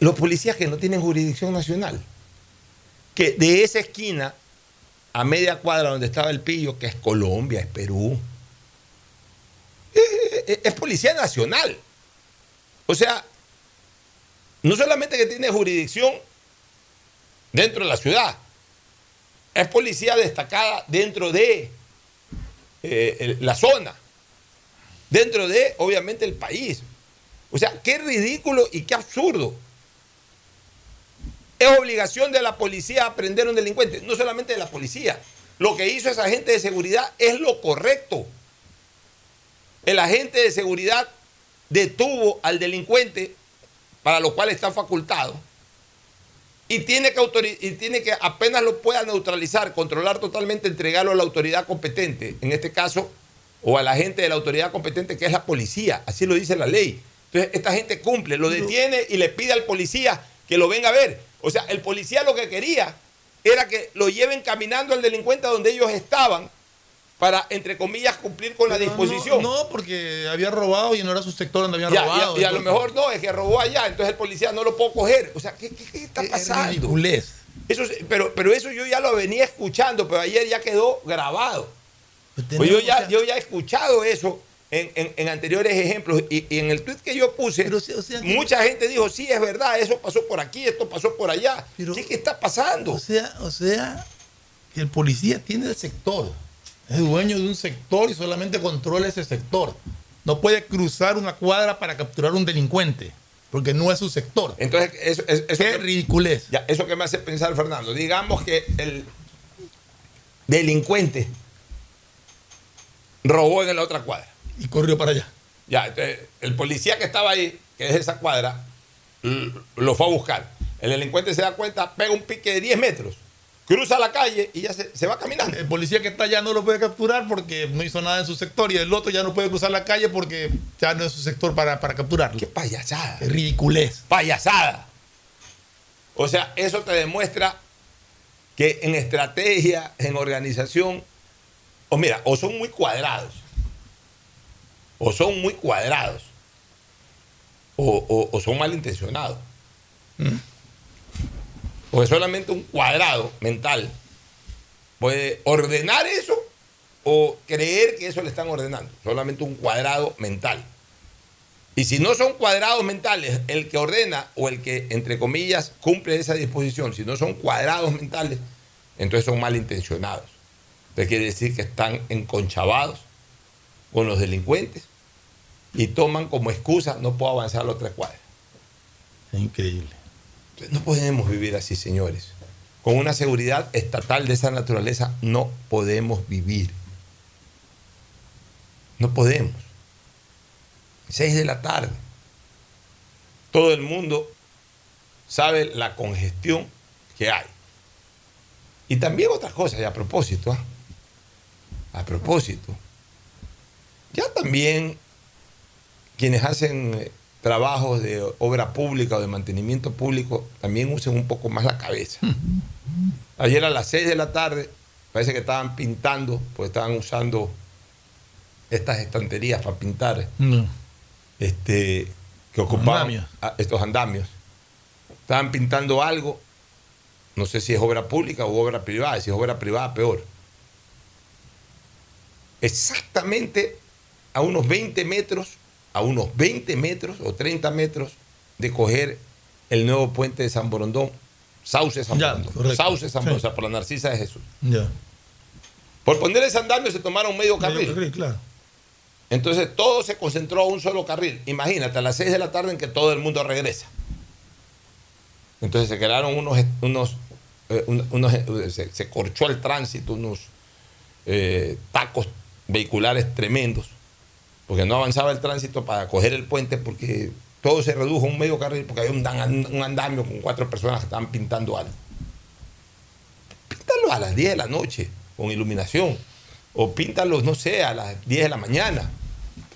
los policías que no tienen jurisdicción nacional, que de esa esquina a media cuadra donde estaba el pillo, que es Colombia, es Perú, eh, es policía nacional. O sea, no solamente que tiene jurisdicción dentro de la ciudad, es policía destacada dentro de eh, la zona, dentro de, obviamente, el país. O sea, qué ridículo y qué absurdo. Es obligación de la policía aprender a un delincuente, no solamente de la policía. Lo que hizo esa agente de seguridad es lo correcto. El agente de seguridad detuvo al delincuente, para lo cual está facultado, y tiene que, y tiene que apenas lo pueda neutralizar, controlar totalmente, entregarlo a la autoridad competente, en este caso, o al agente de la autoridad competente, que es la policía. Así lo dice la ley. Entonces, esta gente cumple, lo detiene y le pide al policía que lo venga a ver. O sea, el policía lo que quería era que lo lleven caminando al delincuente a donde ellos estaban para, entre comillas, cumplir con la Pero disposición. No, no, porque había robado y no era su sector donde habían Ya, y a- robado. y a, lo mejor no, es que robó allá, entonces el policía no lo puedo coger. O sea, ¿qué, qué- qué está pasando? ridiculez. Eso, es- pero, pero eso yo ya lo venía escuchando, pero ayer ya quedó grabado. Pues yo, ya, yo ya he escuchado eso en, en- en anteriores ejemplos y, y en el tweet que yo puse, mucha gente dijo, sí, es verdad, eso pasó por aquí, esto pasó por allá. ¿Qué, qué está pasando? O sea, o sea, que el policía tiene el sector. Es dueño de un sector y solamente controla ese sector. No puede cruzar una cuadra para capturar un delincuente, porque no es su sector. Entonces, eso, eso, eso Qué que- ridiculez. Ya, eso que me hace pensar, Fernando. Digamos que el delincuente robó en la otra cuadra. Y corrió para allá. Ya, entonces, el policía que estaba ahí, que es esa cuadra, lo fue a buscar. El delincuente se da cuenta, pega un pique de 10 metros, cruza la calle y ya se, se va caminando. El policía que está allá no lo puede capturar porque no hizo nada en su sector y el otro ya no puede cruzar la calle porque ya no es su sector para, para capturarlo. Qué payasada. Qué ridiculez. Payasada. O sea, eso te demuestra que en estrategia, en organización, o mira, o son muy cuadrados, o son muy cuadrados, o, o- o son malintencionados. Porque solamente un cuadrado mental puede ordenar eso o creer que eso le están ordenando. Solamente un cuadrado mental. Y si no son cuadrados mentales, el que ordena o el que, entre comillas, cumple esa disposición, si no son cuadrados mentales, entonces son malintencionados. Entonces quiere decir que están enconchavados con los delincuentes y toman como excusa no puedo avanzar tres cuadras. Es increíble. No podemos vivir así, señores. Con una seguridad estatal de esa naturaleza no podemos vivir. No podemos. Seis de la tarde. Todo el mundo sabe la congestión que hay. Y también otras cosas, y a propósito, ¿ah? a propósito, ya también quienes hacen eh, trabajos de obra pública o de mantenimiento público también usen un poco más la cabeza. Ayer a las 6 de la tarde parece que estaban pintando, pues estaban usando estas estanterías para pintar, No. este, que ocupaban Andamios. estos andamios. Estaban pintando algo, no sé si es obra pública o obra privada, si es obra privada, peor. Exactamente a unos 20 metros, a unos 20 metros o 30 metros de coger el nuevo puente de San Borondón, Sauce San Ya, Borondón. Sauce San Borondón, Sí. o sea, por la Narcisa de Jesús. Ya. Por poner ese andamio se tomaron medio carril. Medio carril, claro. Entonces todo se concentró a un solo carril. Imagínate, a las 6 de la tarde en que todo el mundo regresa. Entonces se crearon unos, unos, eh, un- unos, eh, se, se corchó el tránsito, unos eh, tacos vehiculares tremendos, porque no avanzaba el tránsito para coger el puente, porque todo se redujo a un medio carril, porque había un, un andamio con cuatro personas que estaban pintando algo. Píntalo a las 10 de la noche, con iluminación, o píntalos, no sé, a las 10 de la mañana.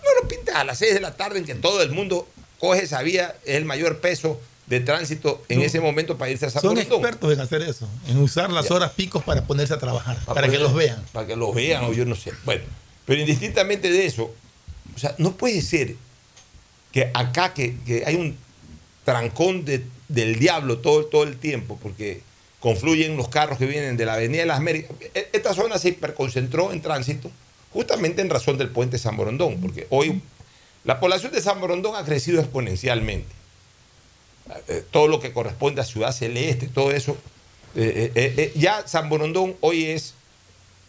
No lo pintas a las 6 de la tarde en que todo el mundo coge esa vía, es el mayor peso de tránsito en No. ese momento para irse a San Son expertos en hacer eso, en usar las Ya. horas picos para ponerse a trabajar, para, que los vean. Para que los vean, o yo no sé. Bueno, pero indistintamente de eso, o sea, no puede ser que acá que, que hay un trancón de- del diablo todo, todo el tiempo, porque confluyen los carros que vienen de la Avenida de las Américas. E- Esta zona se hiperconcentró en tránsito justamente en razón del puente San Borondón, porque hoy la población de San Borondón ha crecido exponencialmente. Eh, todo lo que corresponde a Ciudad Celeste, todo eso. eh, eh, eh, ya San Borondón hoy es,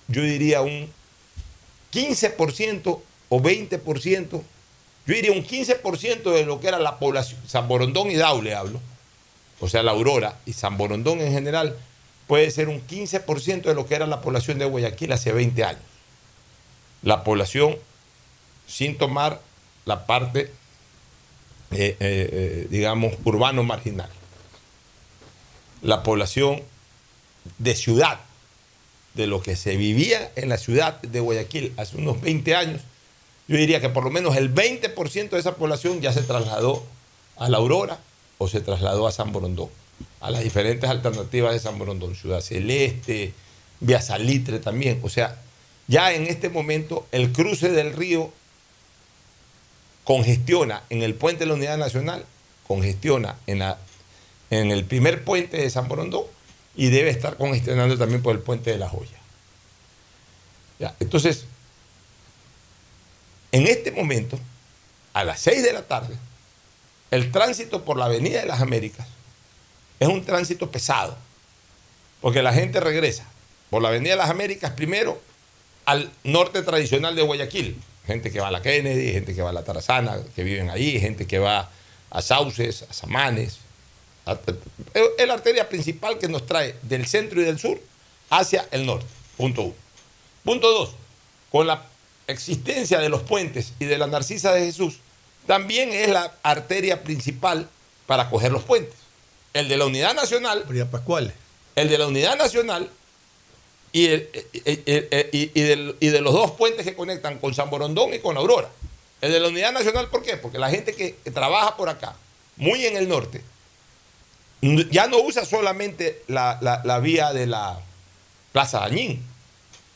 yo diría, un 15% o 20%, yo diría un 15% de lo que era la población, San Borondón y Daule hablo, o sea, la Aurora y San Borondón en general, puede ser un 15% de lo que era la población de Guayaquil hace 20 años. La población, sin tomar la parte, eh, eh, eh, digamos, urbano marginal. La población de ciudad, de lo que se vivía en la ciudad de Guayaquil hace unos 20 años, yo diría que por lo menos el 20% de esa población ya se trasladó a la Aurora o se trasladó a San Borondón, a las diferentes alternativas de San Borondón, Ciudad Celeste, Vía Salitre también. O sea, Ya en este momento el cruce del río congestiona en el puente de la Unidad Nacional, congestiona en, la, en el primer puente de San Borondón y debe estar congestionando también por el puente de la Joya. Ya, entonces, en este momento, a las 6 de la tarde, el tránsito por la Avenida de las Américas es un tránsito pesado, porque la gente regresa por la Avenida de las Américas primero al norte tradicional de Guayaquil. Gente que va a la Kennedy, gente que va a la Tarazana, que viven ahí, gente que va a Sauces, a Samanes. a- Es la arteria principal que nos trae del centro y del sur hacia el norte. Punto uno. Punto dos. Con la existencia de los puentes y de la Narcisa de Jesús, también es la arteria principal para coger los puentes. El de la Unidad Nacional. El de la Unidad Nacional y, el- el- el- el- y- y de los dos puentes que conectan con San Borondón y con Aurora. El de la Unidad Nacional, ¿por qué? Porque la gente que, que trabaja por acá, muy en el norte, ya no usa solamente la, la- la vía de la Plaza Dañín,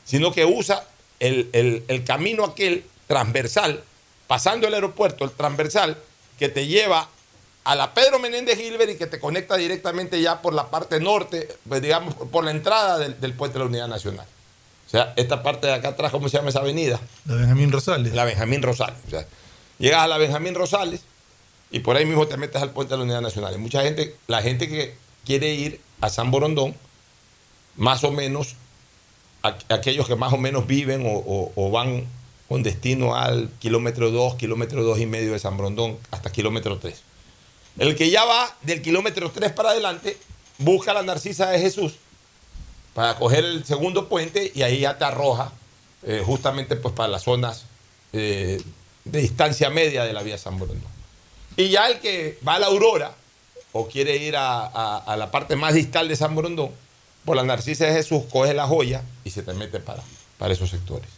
sino que usa el, el- el camino aquel transversal, pasando el aeropuerto, el transversal, que te lleva a la Pedro Menéndez Gilbert y que te conecta directamente ya por la parte norte, pues, digamos, por la entrada del, del puente de la Unidad Nacional. O sea, esta parte de acá atrás, ¿cómo se llama esa avenida? La Benjamín Rosales. La Benjamín Rosales. O sea, llegas a la Benjamín Rosales y por ahí mismo te metes al puente de la Unidad Nacional. Y mucha gente, la gente que quiere ir a San Borondón, más o menos, aquellos que más o menos viven o, van con destino al kilómetro 2, kilómetro 2 y medio de San Borondón, hasta kilómetro 3. El que ya va del kilómetro 3 para adelante, busca la Narcisa de Jesús para coger el segundo puente y ahí ya te arroja eh, justamente pues para las zonas eh, de distancia media de la vía San Borondón. Y ya el que va a la Aurora o quiere ir a, a- la parte más distal de San Borondón, por la Narcisa de Jesús coge la joya y se te mete para, para esos sectores.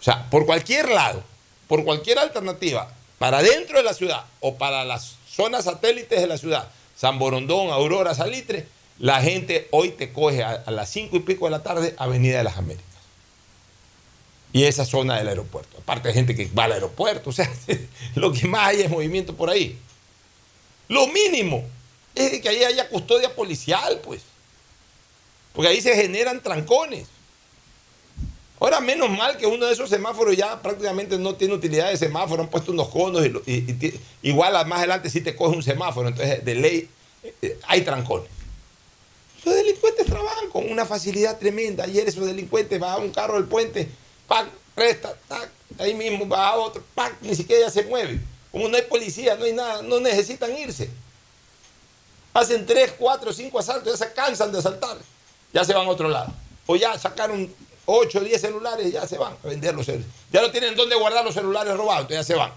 O sea, por cualquier lado, por cualquier alternativa, para dentro de la ciudad o para las zonas satélites de la ciudad, San Borondón, Aurora, Salitre, la gente hoy te coge a, las cinco y pico de la tarde, Avenida de las Américas. Y esa zona del aeropuerto. Aparte de gente que va al aeropuerto, o sea, [laughs] lo que más hay es movimiento por ahí. Lo mínimo es que ahí haya custodia policial, pues. Porque ahí se generan trancones. Ahora, menos mal que uno de esos semáforos ya prácticamente no tiene utilidad de semáforo, han puesto unos conos y, igual más adelante sí te coge un semáforo, entonces de ley eh, eh, hay trancones. Los delincuentes trabajan con una facilidad tremenda. Ayer esos delincuentes bajaban un carro del puente, pac, presta, tac, ahí mismo baja otro, pac, ni siquiera ya se mueve. Como no hay policía, no hay nada, no necesitan irse. Hacen tres, cuatro, cinco asaltos, ya se cansan de asaltar, ya se van a otro lado. O ya sacaron 8 o 10 celulares, ya se van a vender los celulares. Ya no tienen dónde guardar los celulares robados, entonces ya se van.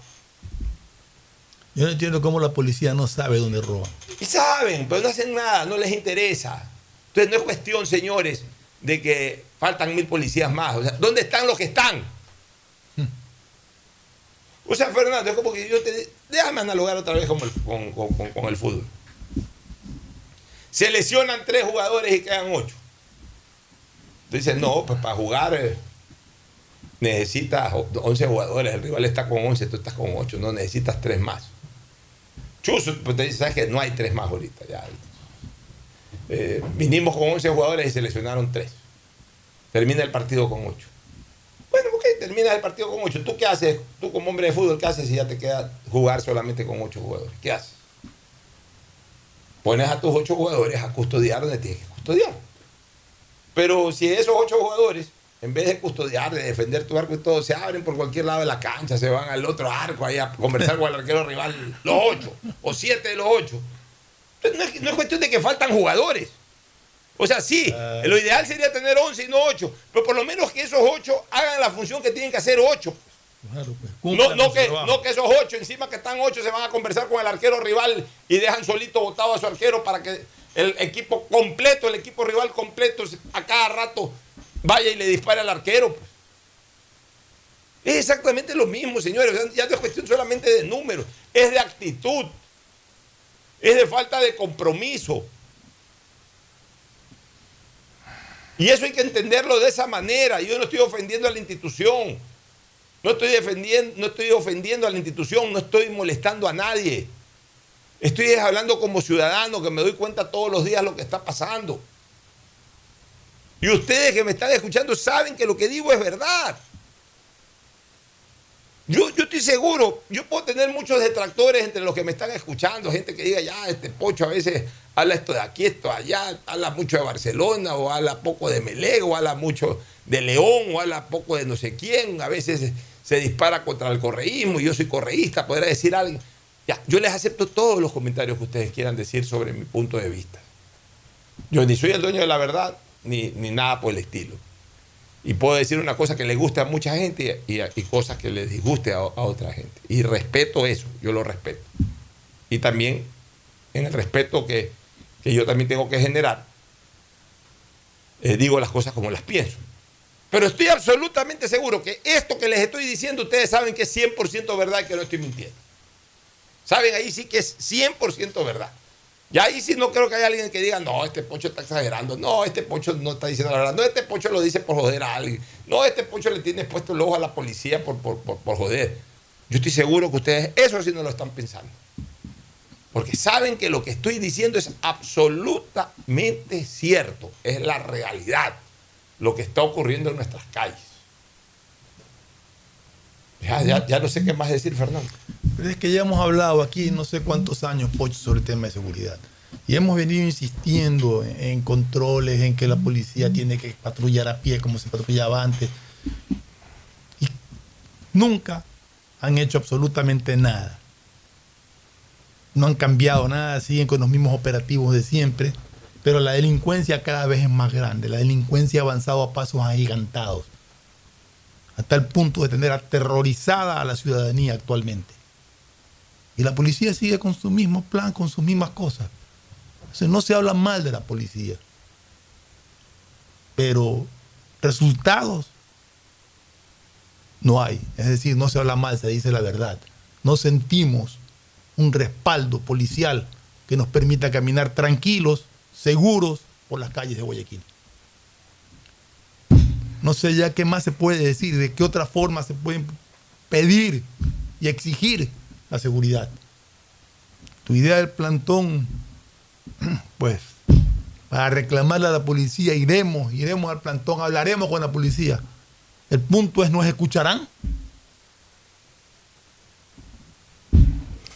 Yo no entiendo cómo la policía no sabe dónde roban. Y saben, pero no hacen nada, no les interesa. Entonces no es cuestión, señores, de que faltan mil policías más. O sea, ¿dónde están los que están? O sea, Fernando, es como que yo te... Déjame analogar otra vez con el, con- con- con- con el fútbol. Se lesionan tres jugadores y quedan ocho. Dices, no, pues para jugar eh, necesitas 11 jugadores, el rival está con 11, tú estás con 8, no necesitas tres más. Chuzo, pues te dice, sabes que no hay tres más ahorita. Ya. Eh, vinimos con 11 jugadores y seleccionaron tres. Termina el partido con 8. Bueno, ok, termina el partido con 8. ¿Tú qué haces? Tú como hombre de fútbol, ¿qué haces si ya te queda jugar solamente con 8 jugadores? ¿Qué haces? Pones a tus 8 jugadores a custodiar donde tienes que custodiar. Pero si esos 8 jugadores, en vez de custodiar, de defender tu arco y todo, se abren por cualquier lado de la cancha, se van al otro arco ahí a conversar con el arquero rival, los 8 o 7 de los 8. Entonces, no es, no es cuestión de que faltan jugadores. O sea, sí, lo ideal sería tener 11 y no 8, pero por lo menos que esos 8 hagan la función que tienen que hacer 8. Claro, pues, No, que, trabajo. no que esos 8, encima que están 8, se van a conversar con el arquero rival y dejan solito botado a su arquero para que el equipo completo, el equipo rival completo, a cada rato vaya y le dispare al arquero. pues. Es exactamente lo mismo, señores. Ya no es cuestión solamente de números, es de actitud, es de falta de compromiso. Y eso hay que entenderlo de esa manera. Yo no estoy ofendiendo a la institución. No estoy defendiendo, no estoy ofendiendo a la institución, no estoy molestando a nadie. Estoy hablando como ciudadano que me doy cuenta todos los días lo que está pasando. Y ustedes que me están escuchando saben que lo que digo es verdad. Yo, yo estoy seguro, yo puedo tener muchos detractores entre los que me están escuchando, gente que diga, ya, este pocho a veces habla esto de aquí, esto de allá, habla mucho de Barcelona, o habla poco de Melé, o habla mucho de León, o habla poco de no sé quién, a veces se dispara contra el correísmo, y yo soy correísta, podrá decir alguien. Ya, yo les acepto todos los comentarios que ustedes quieran decir sobre mi punto de vista. Yo ni soy el dueño de la verdad, ni, ni nada por el estilo. Y puedo decir una cosa que le guste a mucha gente y, cosas que le disguste a, a, otra gente. Y respeto eso, yo lo respeto. Y también en el respeto que, que yo también tengo que generar, eh, digo las cosas como las pienso. Pero estoy absolutamente seguro que esto que les estoy diciendo, ustedes saben que es 100% verdad y que no estoy mintiendo. Saben, ahí sí que es 100% verdad. Y ahí sí no creo que haya alguien que diga, no, este pocho está exagerando, no, este pocho no está diciendo la verdad, no, este pocho lo dice por joder a alguien, no, este pocho le tiene puesto el ojo a la policía por, por, por, por joder. Yo estoy seguro que ustedes eso sí no lo están pensando. Porque saben que lo que estoy diciendo es absolutamente cierto, es la realidad, lo que está ocurriendo en nuestras calles. Ya, no sé qué más decir, Fernando. Pero es que ya hemos hablado aquí no sé cuántos años, Pocho, sobre el tema de seguridad. Y hemos venido insistiendo en, en controles, en que la policía tiene que patrullar a pie como se patrullaba antes. Y nunca han hecho absolutamente nada. No han cambiado nada, siguen con los mismos operativos de siempre, pero la delincuencia cada vez es más grande. La delincuencia ha avanzado a pasos agigantados, hasta el punto de tener aterrorizada a la ciudadanía actualmente. Y la policía sigue con su mismo plan, con sus mismas cosas. No se habla mal de la policía. Pero resultados no hay. Es decir, no se habla mal, se dice la verdad. No sentimos un respaldo policial que nos permita caminar tranquilos, seguros por las calles de Guayaquil. No sé ya qué más se puede decir, de qué otra forma se pueden pedir y exigir la seguridad. Tu idea del plantón, [clears throat] pues, para reclamarle a la policía, iremos, iremos al plantón, hablaremos con la policía. El punto es, ¿nos escucharán?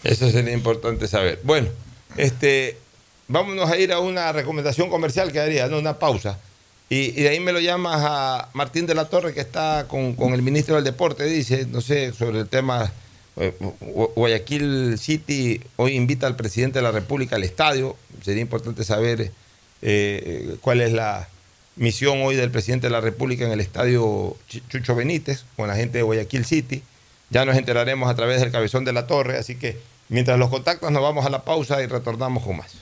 Eso sería importante saber. Bueno, este, vámonos a ir a una recomendación comercial que haría, ¿no? una pausa. Y, y, de ahí me lo llamas a Martín de la Torre, que está con, el ministro del Deporte, dice, no sé, sobre el tema eh, Guayaquil City hoy invita al presidente de la República al estadio. Sería importante saber eh, cuál es la misión hoy del presidente de la República en el estadio Chucho Benítez con la gente de Guayaquil City. Ya nos enteraremos a través del cabezón de la torre, así que mientras los contactos nos vamos a la pausa y retornamos con más.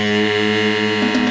Prefectura.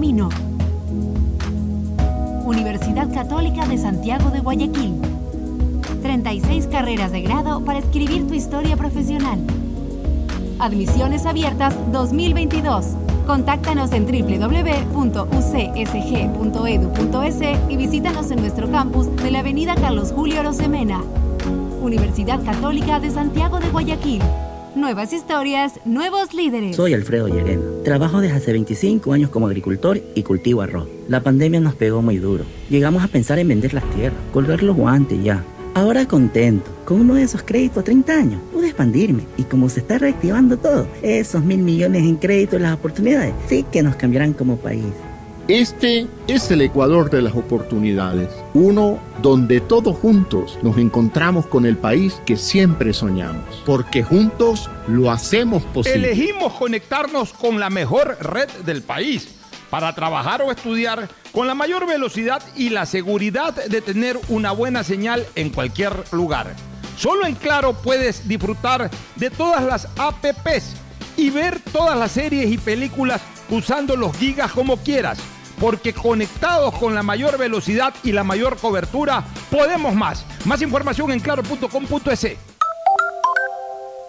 Universidad Católica de Santiago de Guayaquil. 36 carreras de grado para escribir tu historia profesional. Admisiones abiertas 2022. Contáctanos en www.ucsg.edu.es y visítanos en nuestro campus de la Avenida Carlos Julio Rosemena. Universidad Católica de Santiago de Guayaquil. Nuevas historias, nuevos líderes. Soy Alfredo Llerena. Trabajo desde hace 25 años como agricultor y cultivo arroz. La pandemia nos pegó muy duro. Llegamos a pensar en vender las tierras, colgar los guantes ya. Ahora contento, con uno de esos créditos a 30 años, pude expandirme y como se está reactivando todo, esos mil millones en crédito y las oportunidades, sí que nos cambiarán como país. Este es el Ecuador de las oportunidades, uno donde todos juntos nos encontramos con el país que siempre soñamos, porque juntos lo hacemos posible. Elegimos conectarnos con la mejor red del país para trabajar o estudiar con la mayor velocidad y la seguridad de tener una buena señal en cualquier lugar. Solo en Claro puedes disfrutar de todas las APPs y ver todas las series y películas usando los gigas como quieras, porque conectados con la mayor velocidad y la mayor cobertura, podemos más. Más información en claro.com.es.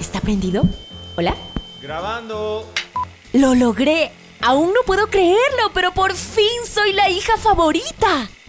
¿Está prendido? ¿Hola? Grabando. ¡Lo logré! Aún no puedo creerlo, pero por fin soy la hija favorita.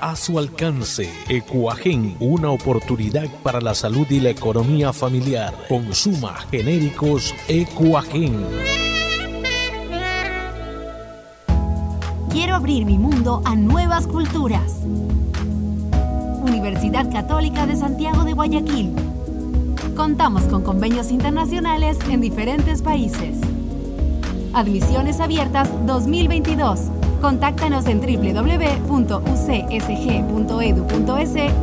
a su alcance. Ecuagen, una oportunidad para la salud y la economía familiar. Consuma genéricos Ecuagen. Quiero abrir mi mundo a nuevas culturas. Universidad Católica de Santiago de Guayaquil. Contamos con convenios internacionales en diferentes países. Admisiones abiertas 2022. Contáctanos en www.ucsg.edu.es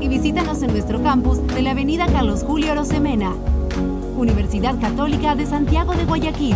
y visítanos en nuestro campus de la Avenida Carlos Julio Rosemena. Universidad Católica de Santiago de Guayaquil.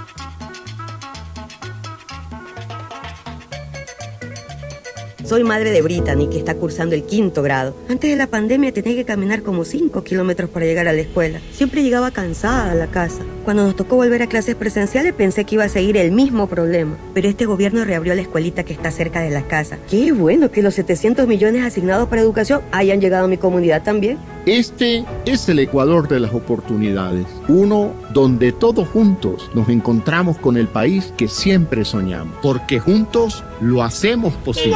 Soy madre de Brittany, que está cursando el quinto grado. Antes de la pandemia tenía que caminar como 5 kilómetros para llegar a la escuela. Siempre llegaba cansada a la casa. Cuando nos tocó volver a clases presenciales pensé que iba a seguir el mismo problema. Pero este gobierno reabrió la escuelita que está cerca de la casa. Qué bueno que los 700 millones asignados para educación hayan llegado a mi comunidad también. Este es el Ecuador de las oportunidades, uno donde todos juntos nos encontramos con el país que siempre soñamos, porque juntos lo hacemos posible.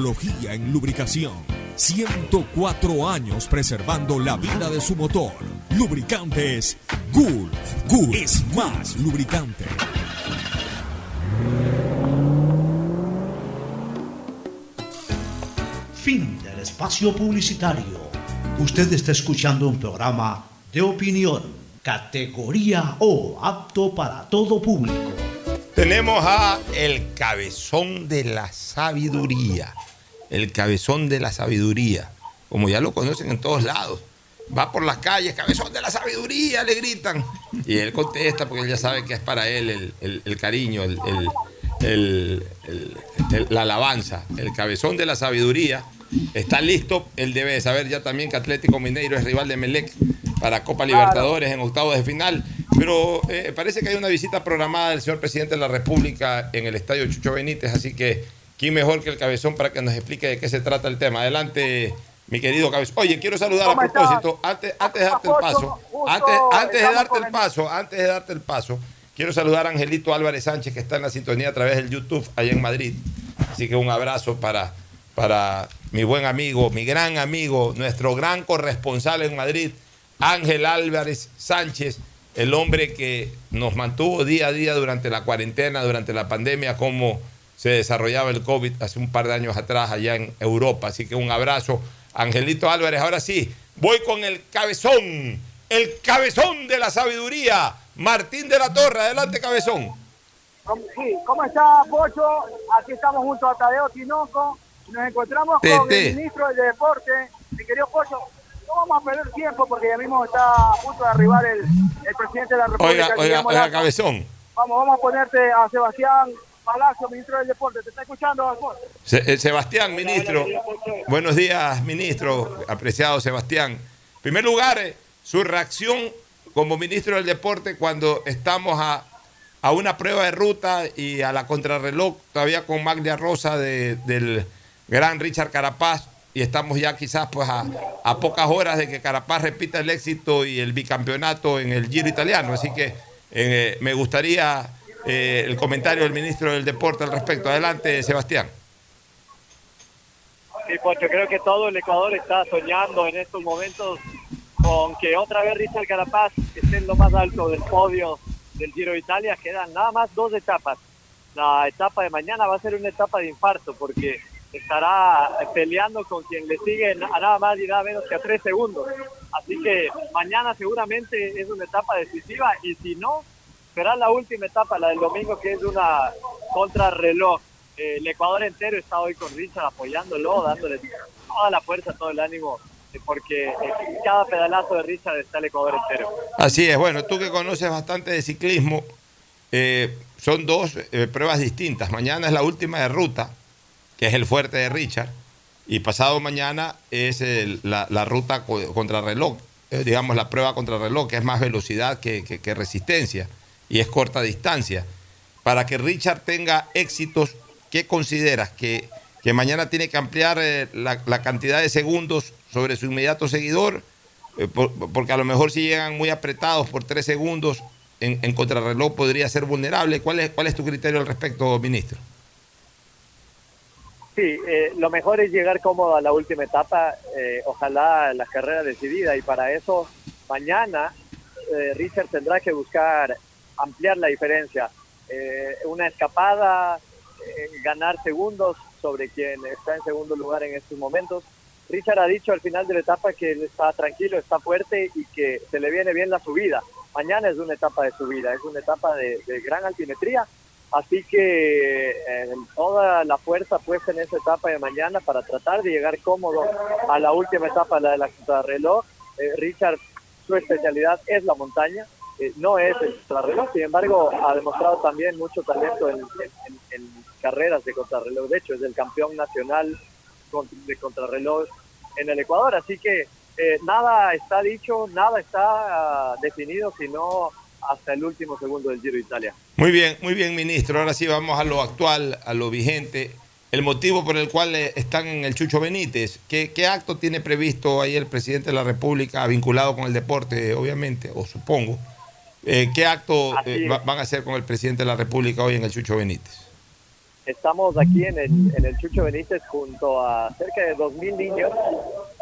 en lubricación. 104 años preservando la vida de su motor. Lubricantes Gulf. Gulf es más lubricante. Fin del espacio publicitario. Usted está escuchando un programa de opinión, categoría O, apto para todo público. Tenemos a el cabezón de la sabiduría. El cabezón de la sabiduría. Como ya lo conocen en todos lados. Va por las calles, cabezón de la sabiduría, le gritan. Y él contesta porque él ya sabe que es para él el, el- el cariño, el- la alabanza. El cabezón de la sabiduría. Está listo. Él debe de saber ya también que Atlético Mineiro es rival de Melec para Copa Libertadores en octavos de final. Pero eh, parece que hay una visita programada del señor presidente de la República en el estadio Chucho Benítez, así que quién mejor que el cabezón para que nos explique de qué se trata el tema. Adelante, mi querido cabezón. Oye, quiero saludar a propósito, antes, antes de darte el paso, antes, antes de darte el paso, antes de darte el paso, quiero saludar a Angelito Álvarez Sánchez que está en la sintonía a través del YouTube allá en Madrid. Así que un abrazo para, para mi buen amigo, mi gran amigo, nuestro gran corresponsal en Madrid, Ángel Álvarez Sánchez, el hombre que nos mantuvo día a día durante la cuarentena, durante la pandemia, cómo se desarrollaba el COVID hace un par de años atrás allá en Europa. Así que un abrazo, Angelito Álvarez. Ahora sí, voy con el cabezón, el cabezón de la sabiduría, Martín de la Torre. Adelante, cabezón. ¿Cómo- Sí, ¿cómo está, Pocho? Aquí estamos junto a Tadeo Tinoco. Nos encontramos con el ministro del Deporte, mi querido Pocho. No vamos a perder tiempo porque ya mismo está a punto de arribar el, el presidente de la República. Oiga, oiga, oiga, cabezón. Vamos, vamos a ponerte a Sebastián Palacio, ministro del Deporte. ¿Te está escuchando, Alfonso? Se- eh, Sebastián, ministro. Buenos días, ministro. Apreciado Sebastián. En primer lugar, eh, su reacción como ministro del Deporte cuando estamos a, a una prueba de ruta y a la contrarreloj, todavía con Maglia Rosa de- del gran Richard Carapaz, y estamos ya quizás pues a, a pocas horas de que Carapaz repita el éxito y el bicampeonato en el Giro italiano. Así que eh, me gustaría eh, el comentario del ministro del Deporte al respecto. Adelante, Sebastián. Sí, Pocho, creo que todo el Ecuador está soñando en estos momentos con que otra vez Richard Carapaz esté en lo más alto del podio del Giro de Italia. Quedan nada más dos etapas. La etapa de mañana va a ser una etapa de infarto porque estará peleando con quien le sigue a nada más y nada menos que a tres segundos. Así que mañana seguramente es una etapa decisiva y si no, será la última etapa, la del domingo, que es una contrarreloj. Eh, el Ecuador entero está hoy con Richard apoyándolo, dándole toda la fuerza, todo el ánimo, eh, porque en cada pedalazo de Richard está el Ecuador entero. Así es, bueno, tú que conoces bastante de ciclismo, eh, son dos pruebas distintas. Mañana es la última de ruta, que es el fuerte de Richard, y pasado mañana es la, ruta contra reloj, digamos la prueba contra reloj, que es más velocidad que resistencia y es corta distancia. Para que Richard tenga éxitos, ¿qué consideras? ¿Que, que mañana tiene que ampliar eh, la, cantidad de segundos sobre su inmediato seguidor? Eh, porque a lo mejor si llegan muy apretados por tres segundos en, contrarreloj podría ser vulnerable. ¿Cuál es, ¿Cuál es tu criterio al respecto, ministro? Sí, eh, lo mejor es llegar cómodo a la última etapa, ojalá la carrera decidida y para eso mañana Richard tendrá que buscar ampliar la diferencia. Eh, una escapada, eh, ganar segundos sobre quien está en segundo lugar en estos momentos. Richard ha dicho al final de la etapa que está tranquilo, está fuerte y que se le viene bien la subida. Mañana es una etapa de subida, es una etapa de, gran altimetría, así que eh, toda la fuerza puesta en esa etapa de mañana para tratar de llegar cómodo a la última etapa, la de la contrarreloj. Richard, su especialidad es la montaña, eh, no es el contrarreloj, sin embargo ha demostrado también mucho talento en, carreras de contrarreloj, de hecho es el campeón nacional de contrarreloj en el Ecuador, así que eh, nada está dicho, nada está uh, definido, sino hasta el último segundo del Giro de Italia. Muy bien, muy bien, ministro. Ahora sí vamos a lo actual, a lo vigente. El motivo por el cual eh, están en el Chucho Benítez. ¿Qué, ¿Qué, acto tiene previsto ahí el presidente de la República vinculado con el deporte, obviamente, o supongo? Eh, ¿Qué acto eh, van a hacer con el presidente de la República hoy en el Chucho Benítez? Estamos aquí en el, en el Chucho Benítez junto a cerca de 2.000 niños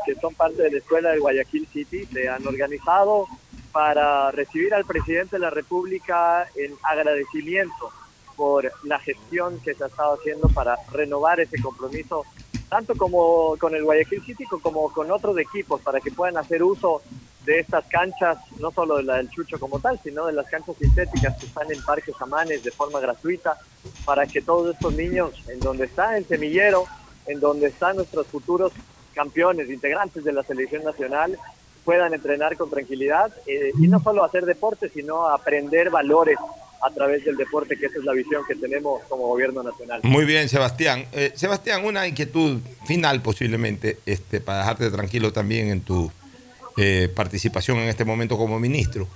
que son parte de la escuela de Guayaquil City. Se han organizado para recibir al presidente de la República en agradecimiento por la gestión que se ha estado haciendo para renovar ese compromiso, tanto como con el Guayaquil City como con otros equipos, para que puedan hacer uso de estas canchas, no solo de la del Chucho como tal, sino de las canchas sintéticas que están en Parques Amanes de forma gratuita, para que todos estos niños, en donde está el semillero, en donde están nuestros futuros campeones, integrantes de la selección nacional, puedan entrenar con tranquilidad eh, y no solo hacer deporte, sino aprender valores a través del deporte, que esa es la visión que tenemos como gobierno nacional. Muy bien, Sebastián. Eh, Sebastián, una inquietud final posiblemente, este, para dejarte tranquilo también en tu eh, participación en este momento como ministro.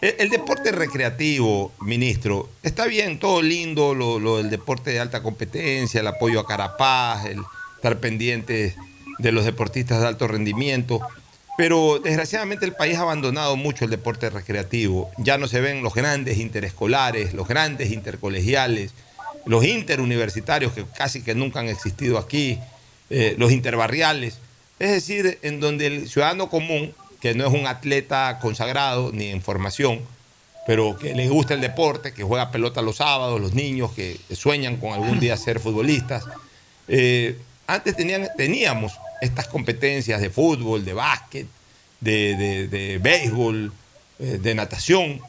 El, deporte recreativo, ministro, está bien, todo lindo, lo, del deporte de alta competencia, el apoyo a Carapaz, el estar pendiente de los deportistas de alto rendimiento, pero desgraciadamente el país ha abandonado mucho el deporte recreativo. Ya no se ven los grandes interescolares, los grandes intercolegiales, los interuniversitarios que casi que nunca han existido aquí, eh, los interbarriales. Es decir, en donde el ciudadano común que no es un atleta consagrado ni en formación, pero que le gusta el deporte, que juega pelota los sábados, los niños que sueñan con algún día ser futbolistas. Eh, antes tenían, teníamos estas competencias de fútbol, de básquet, de, béisbol, eh, de natación.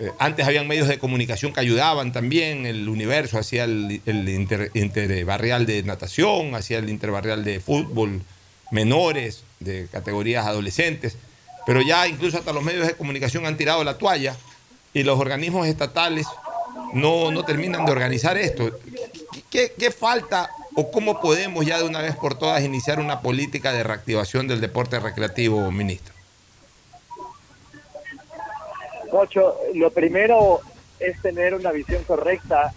Eh, antes habían medios de comunicación que ayudaban también, el universo hacía el, el interbarrial de natación, hacía el interbarrial de fútbol menores, de categorías adolescentes pero ya incluso hasta los medios de comunicación han tirado la toalla y los organismos estatales no, no terminan de organizar esto. ¿Qué, ¿Qué, falta o cómo podemos ya de una vez por todas iniciar una política de reactivación del deporte recreativo, ministro? Ocho, lo primero es tener una visión correcta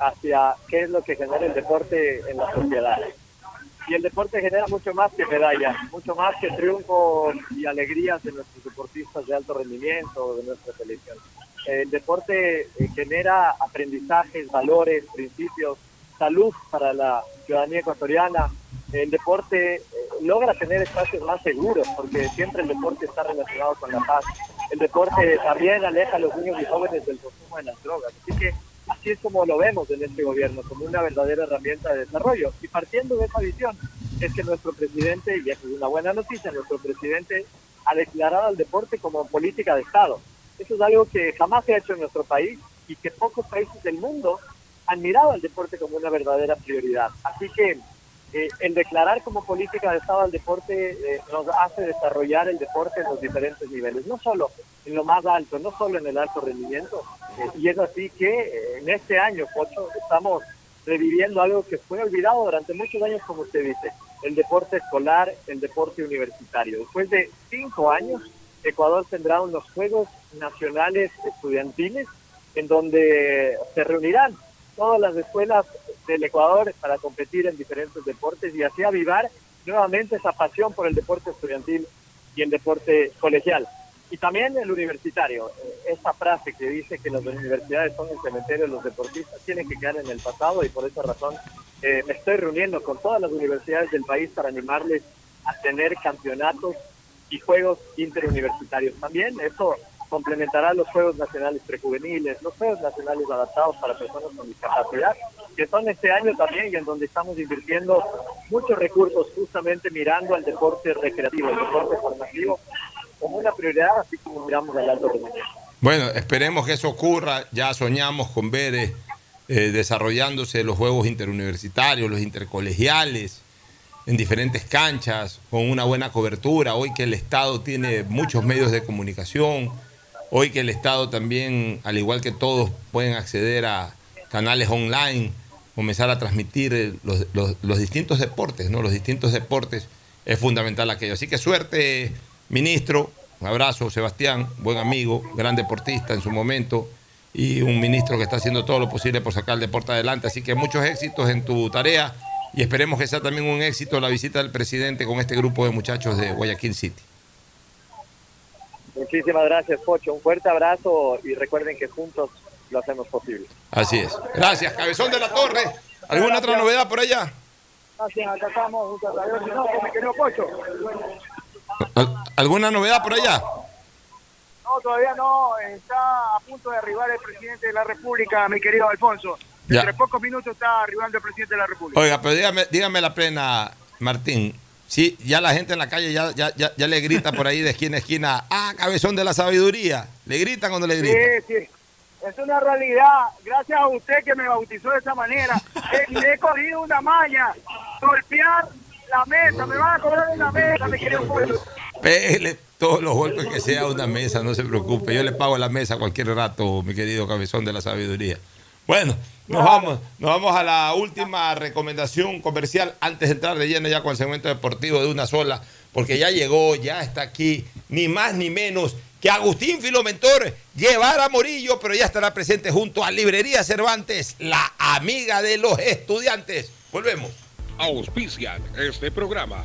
hacia qué es lo que genera el deporte en la sociedad. Y el deporte genera mucho más que medallas, mucho más que triunfos y alegrías de nuestros deportistas de alto rendimiento, de nuestra selección. El deporte eh, genera aprendizajes, valores, principios, salud para la ciudadanía ecuatoriana. El deporte eh, logra tener espacios más seguros porque siempre el deporte está relacionado con la paz. El deporte también aleja a los niños y jóvenes del consumo de las drogas. Así que así es como lo vemos en este gobierno, como una verdadera herramienta de desarrollo. Y partiendo de esa visión es que nuestro presidente, y eso es una buena noticia, nuestro presidente ha declarado al deporte como política de Estado. Eso es algo que jamás se ha hecho en nuestro país y que pocos países del mundo han mirado al deporte como una verdadera prioridad. Así que eh, el declarar como política de Estado al deporte eh, nos hace desarrollar el deporte en los diferentes niveles, no solo en lo más alto, no solo en el alto rendimiento. Eh, y es así que en este año, Pocho, estamos reviviendo algo que fue olvidado durante muchos años, como usted dice, el deporte escolar, el deporte universitario. Después de cinco años, Ecuador tendrá unos Juegos Nacionales Estudiantiles en donde se reunirán todas las escuelas del Ecuador para competir en diferentes deportes y así avivar nuevamente esa pasión por el deporte estudiantil y el deporte colegial. Y también el universitario, esa frase que dice que las universidades son el cementerio de los deportistas tiene que quedar en el pasado y por esa razón eh, me estoy reuniendo con todas las universidades del país para animarles a tener campeonatos y juegos interuniversitarios también. Eso complementará los Juegos Nacionales Prejuveniles, los Juegos Nacionales Adaptados para Personas con Discapacidad, que son este año también y en donde estamos invirtiendo muchos recursos justamente mirando al deporte recreativo, el deporte formativo, como una prioridad, así como miramos al alto rendimiento. Bueno, esperemos que eso ocurra. Ya soñamos con ver eh, eh, desarrollándose los juegos interuniversitarios, los intercolegiales, en diferentes canchas, con una buena cobertura. Hoy que el Estado tiene muchos medios de comunicación, Hoy que el Estado también, al igual que todos, pueden acceder a canales online, comenzar a transmitir eh, los, distintos deportes, ¿no? Los distintos deportes es fundamental aquello. Así que suerte, ministro. Un abrazo, Sebastián, buen amigo, gran deportista en su momento y un ministro que está haciendo todo lo posible por sacar el deporte adelante. Así que muchos éxitos en tu tarea y esperemos que sea también un éxito la visita del presidente con este grupo de muchachos de Guayaquil City. Muchísimas gracias, Pocho. Un fuerte abrazo y recuerden que juntos lo hacemos posible. Así es. Gracias, Cabezón de la Torre. ¿Alguna otra novedad por allá? Gracias, acá estamos. No, Pocho. ¿Alguna novedad por allá? No, todavía no. Está a punto de arribar el presidente de la República, mi querido Alfonso. Entre pocos minutos está arribando el presidente de la República. Oiga, pero dígame, dígame la plena, Martín. Sí, ya la gente en la calle ya, ya, ya, le grita por ahí de esquina a esquina, ah, cabezón de la sabiduría. Le gritan cuando le gritan. Sí, sí. Es una realidad. Gracias a usted que me bautizó de esa manera. he, cogido una malla, golpear la mesa. Me van a cobrar una mesa, mi querido pueblo. Pele todos los golpes que sea una mesa, no se preocupe. Yo le pago la mesa cualquier rato, mi querido cabezón de la sabiduría. Bueno, nos vamos, nos vamos a la última recomendación comercial antes de entrar de lleno ya con el segmento deportivo de una sola, porque ya llegó, ya está aquí, ni más ni menos que Agustín Filomentor llevará a Morillo, pero ya estará presente junto a Librería Cervantes, la amiga de los estudiantes. Volvemos. Auspician este programa.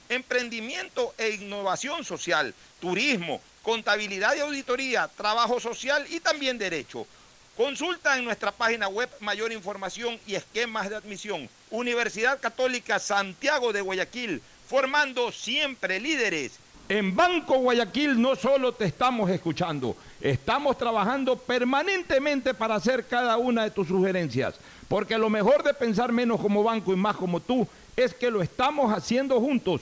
emprendimiento e innovación social, turismo, contabilidad y auditoría, trabajo social y también derecho. Consulta en nuestra página web mayor información y esquemas de admisión. Universidad Católica Santiago de Guayaquil, formando siempre líderes. En Banco Guayaquil no solo te estamos escuchando, estamos trabajando permanentemente para hacer cada una de tus sugerencias, porque lo mejor de pensar menos como banco y más como tú es que lo estamos haciendo juntos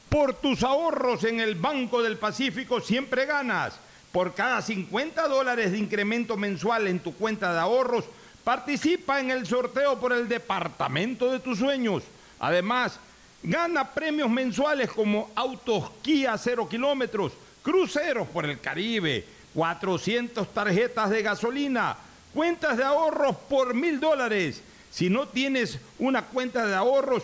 Por tus ahorros en el Banco del Pacífico siempre ganas. Por cada 50 dólares de incremento mensual en tu cuenta de ahorros, participa en el sorteo por el departamento de tus sueños. Además, gana premios mensuales como autos Kia 0 kilómetros, cruceros por el Caribe, 400 tarjetas de gasolina, cuentas de ahorros por mil dólares. Si no tienes una cuenta de ahorros,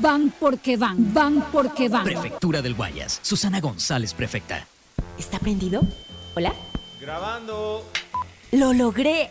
Van porque van, van porque van. Prefectura del Guayas. Susana González, prefecta. ¿Está prendido? ¿Hola? Grabando. Lo logré.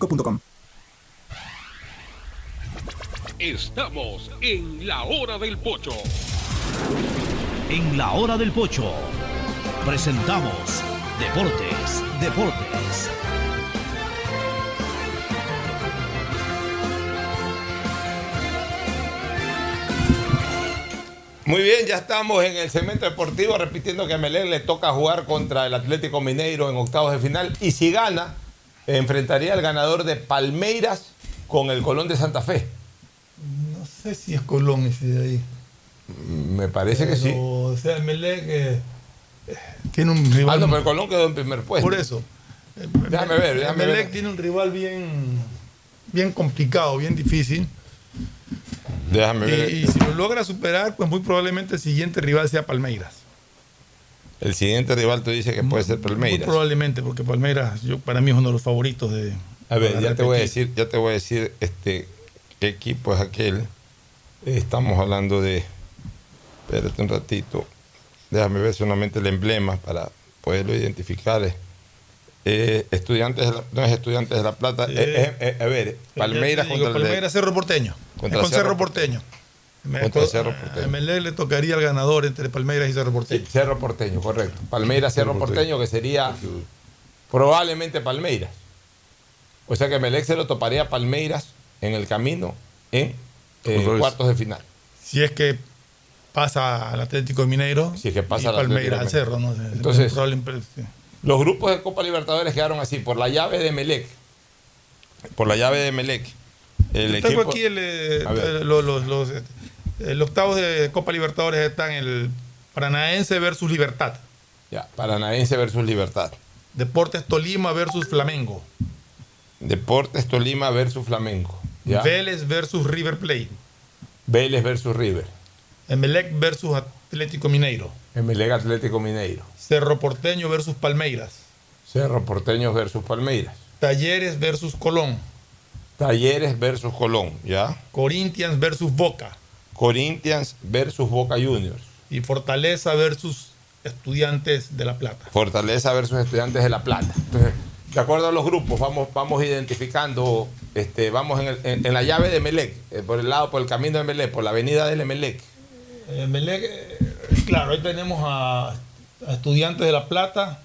Estamos en la hora del pocho. En la hora del pocho presentamos Deportes, Deportes. Muy bien, ya estamos en el segmento deportivo repitiendo que a Melén le toca jugar contra el Atlético Mineiro en octavos de final y si gana, enfrentaría al ganador de Palmeiras con el Colón de Santa Fe. No sé si es Colón ese de ahí. Me parece que sí. O sea, Melec eh, eh, tiene un rival. Ah, no, pero el Colón quedó en primer puesto. Por eso. Déjame ver, déjame Melec ver. tiene un rival bien, bien complicado, bien difícil. Déjame Y, ver. y si lo logra superar, pues muy probablemente el siguiente rival sea Palmeiras. El siguiente rival tú dices que puede ser Muy Palmeiras. probablemente, porque Palmeiras yo, para mí es uno de los favoritos de. A ver, ya te voy a decir, ya te voy a decir este qué equipo es aquel. Estamos hablando de. Espérate un ratito. Déjame ver solamente el emblema para poderlo identificar. Eh, estudiantes de la- no es estudiantes de la plata. Eh, eh, a ver, Palmeiras contra Palmeiras Cerro Porteño. Contra Es con Cerro Cerro Porteño. Contra co- Cerro Porteño. A Melec le tocaría al ganador entre Palmeiras y Cerro Porteño. Cerro Porteño, correcto. Palmeiras Cerro Porteño, que sería probablemente Palmeiras. O sea que Melec se lo toparía a Palmeiras en el camino en eh, cuartos de final. Si es que pasa al Atlético Mineiro Si es que pasa y al Palmeiras al Cerro. ¿no? Entonces. Los grupos de Copa Libertadores quedaron así, por la llave de Melec. Por la llave de Melec. El Yo tengo equipo- aquí el, eh, ver. los, los, los, eh, el octavo de Copa Libertadores están el Paranaense versus Libertad. Ya, Paranaense versus Libertad. Deportes Tolima versus Flamengo. Deportes Tolima versus Flamengo. Ya. Vélez versus River Plate. Vélez versus River. Emelec versus Atlético Mineiro. Emelec Atlético Mineiro. Cerro Porteño versus Palmeiras. Cerro Porteños versus Palmeiras. Talleres versus Colón. Talleres versus Colón, ¿ya? Corinthians versus Boca. Corinthians versus Boca Juniors. Y Fortaleza versus Estudiantes de La Plata. Fortaleza versus Estudiantes de La Plata. Entonces, de acuerdo a los grupos, vamos, vamos identificando, este, vamos en, el- en- en la llave de Melec, eh, por el lado, por el camino de Melec, por la avenida del Emelec. Emelec, eh, claro, ahí tenemos a, a Estudiantes de La Plata.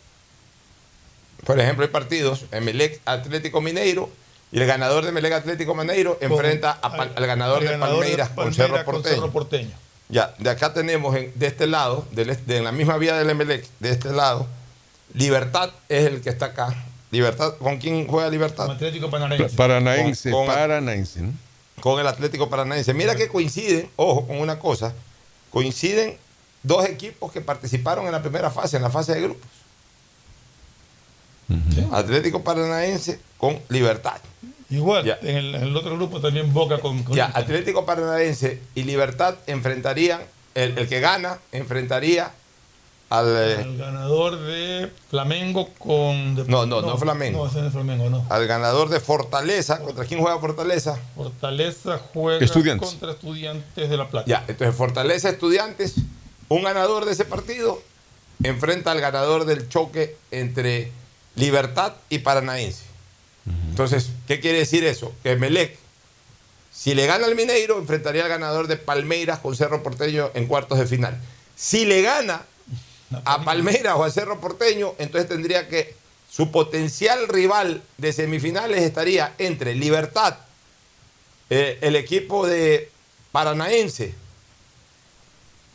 Por ejemplo, hay partidos, Emelec Atlético Mineiro, y el ganador de Emelec Atlético Mineiro con- enfrenta a al, ganador de ganador Palmeiras con Palmeiras Cerro Porteño. Cerro Porteño. Ya, de acá tenemos en- de este lado, de, en la misma vía del Emelec, de este lado, Libertad es el que está acá, Libertad, ¿con quién juega Libertad? Atlético Paranaense. Paranaense, Con- con- Paranaense. ¿no? con el Atlético Paranaense. Mira que coinciden, ojo con una cosa, coinciden dos equipos que participaron en la primera fase, en la fase de grupos. Atlético Paranaense con Libertad. Igual, en el, en el otro grupo también Boca con. con- Ya, Atlético Paranaense y Libertad enfrentarían, el, el que gana enfrentaría al... eh, El ganador de Flamengo con. de- No, no, no Flamengo. No, es Flamengo, no. al ganador de Fortaleza. ¿Contra quién juega Fortaleza? Fortaleza juega Estudiantes. contra Estudiantes de La Plata. Ya, entonces Fortaleza Estudiantes, un ganador de ese partido enfrenta al ganador del choque entre Libertad y Paranaense. Entonces, ¿qué quiere decir eso? Que Melec, si le gana al Mineiro, enfrentaría al ganador de Palmeiras con Cerro Porteño en cuartos de final. Si le gana a Palmeiras o a Cerro Porteño, entonces tendría que su potencial rival de semifinales estaría entre Libertad, eh, el equipo de Paranaense,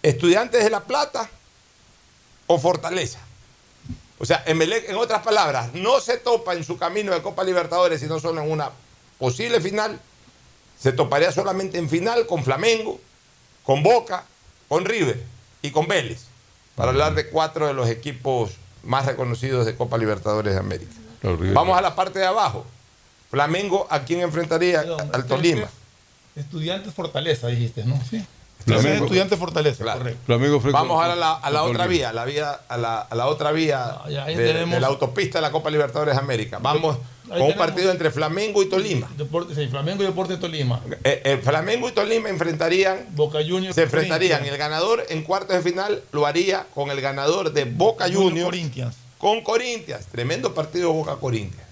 Estudiantes de La Plata o Fortaleza. O sea, Emelec, en otras palabras, no se topa en su camino de Copa Libertadores, sino solo en una posible final. Se toparía solamente en final con Flamengo, con Boca, con River y con Vélez, para hablar de cuatro de los equipos más reconocidos de Copa Libertadores de América. Vamos a la parte de abajo. Flamengo, ¿a quién enfrentaría? Al Tolima. Estudiantes Fortaleza, dijiste, ¿no? Sí. Flamengo. Estudiantes Fortaleza, correcto. Flamengo Vamos a la, a la otra vía, la vía a, la, a la otra vía ahí de, tenemos- de la autopista de la Copa Libertadores de América. Vamos Ahí con un partido entre Flamengo y Tolima. Deporte, sí, Flamengo y Deporte Tolima. Eh, eh, Flamengo y Tolima enfrentarían, Boca Juniors. se enfrentarían. El ganador en cuartos de final lo haría con el ganador de Boca Juniors Corinthians. con Corinthians. Tremendo partido Boca Corinthians.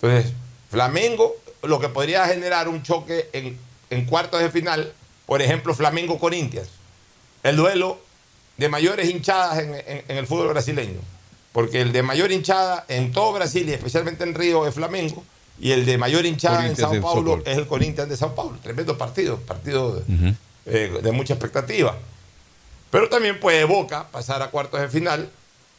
Entonces, Flamengo, lo que podría generar un choque en, en cuartos de final, por ejemplo, Flamengo-Corinthians. El duelo de mayores hinchadas en, en- en el fútbol brasileño. Porque el de mayor hinchada en todo Brasil y especialmente en Río es Flamengo. Y el de mayor hinchada Corinthians en Sao Paulo. es el Corinthians de Sao Paulo. Tremendo partido, partido eh, de mucha expectativa. Pero también puede Boca pasar a cuartos de final.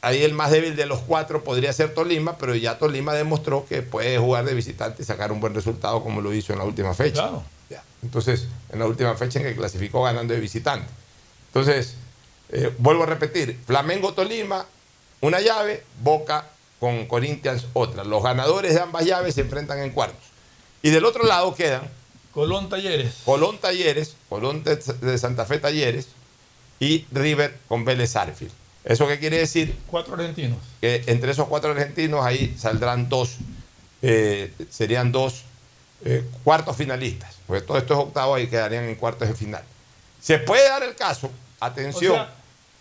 Ahí el más débil de los cuatro podría ser Tolima, pero ya Tolima demostró que puede jugar de visitante y sacar un buen resultado como lo hizo en la última fecha. Claro. Ya. Entonces, en la última fecha en que clasificó ganando de visitante. Entonces, eh, vuelvo a repetir, Flamengo-Tolima, una llave, Boca con Corinthians otra. Los ganadores de ambas llaves se enfrentan en cuartos. Y del otro lado quedan Colón Talleres. Colón Talleres, Colón de, de Santa Fe Talleres y River con Vélez Arfield. ¿Eso qué quiere decir? Cuatro argentinos. Que entre esos cuatro argentinos ahí saldrán dos, eh, serían dos eh, cuartos finalistas. Porque todo esto es octavo y quedarían en cuartos de final. Se puede dar el caso, atención, O sea,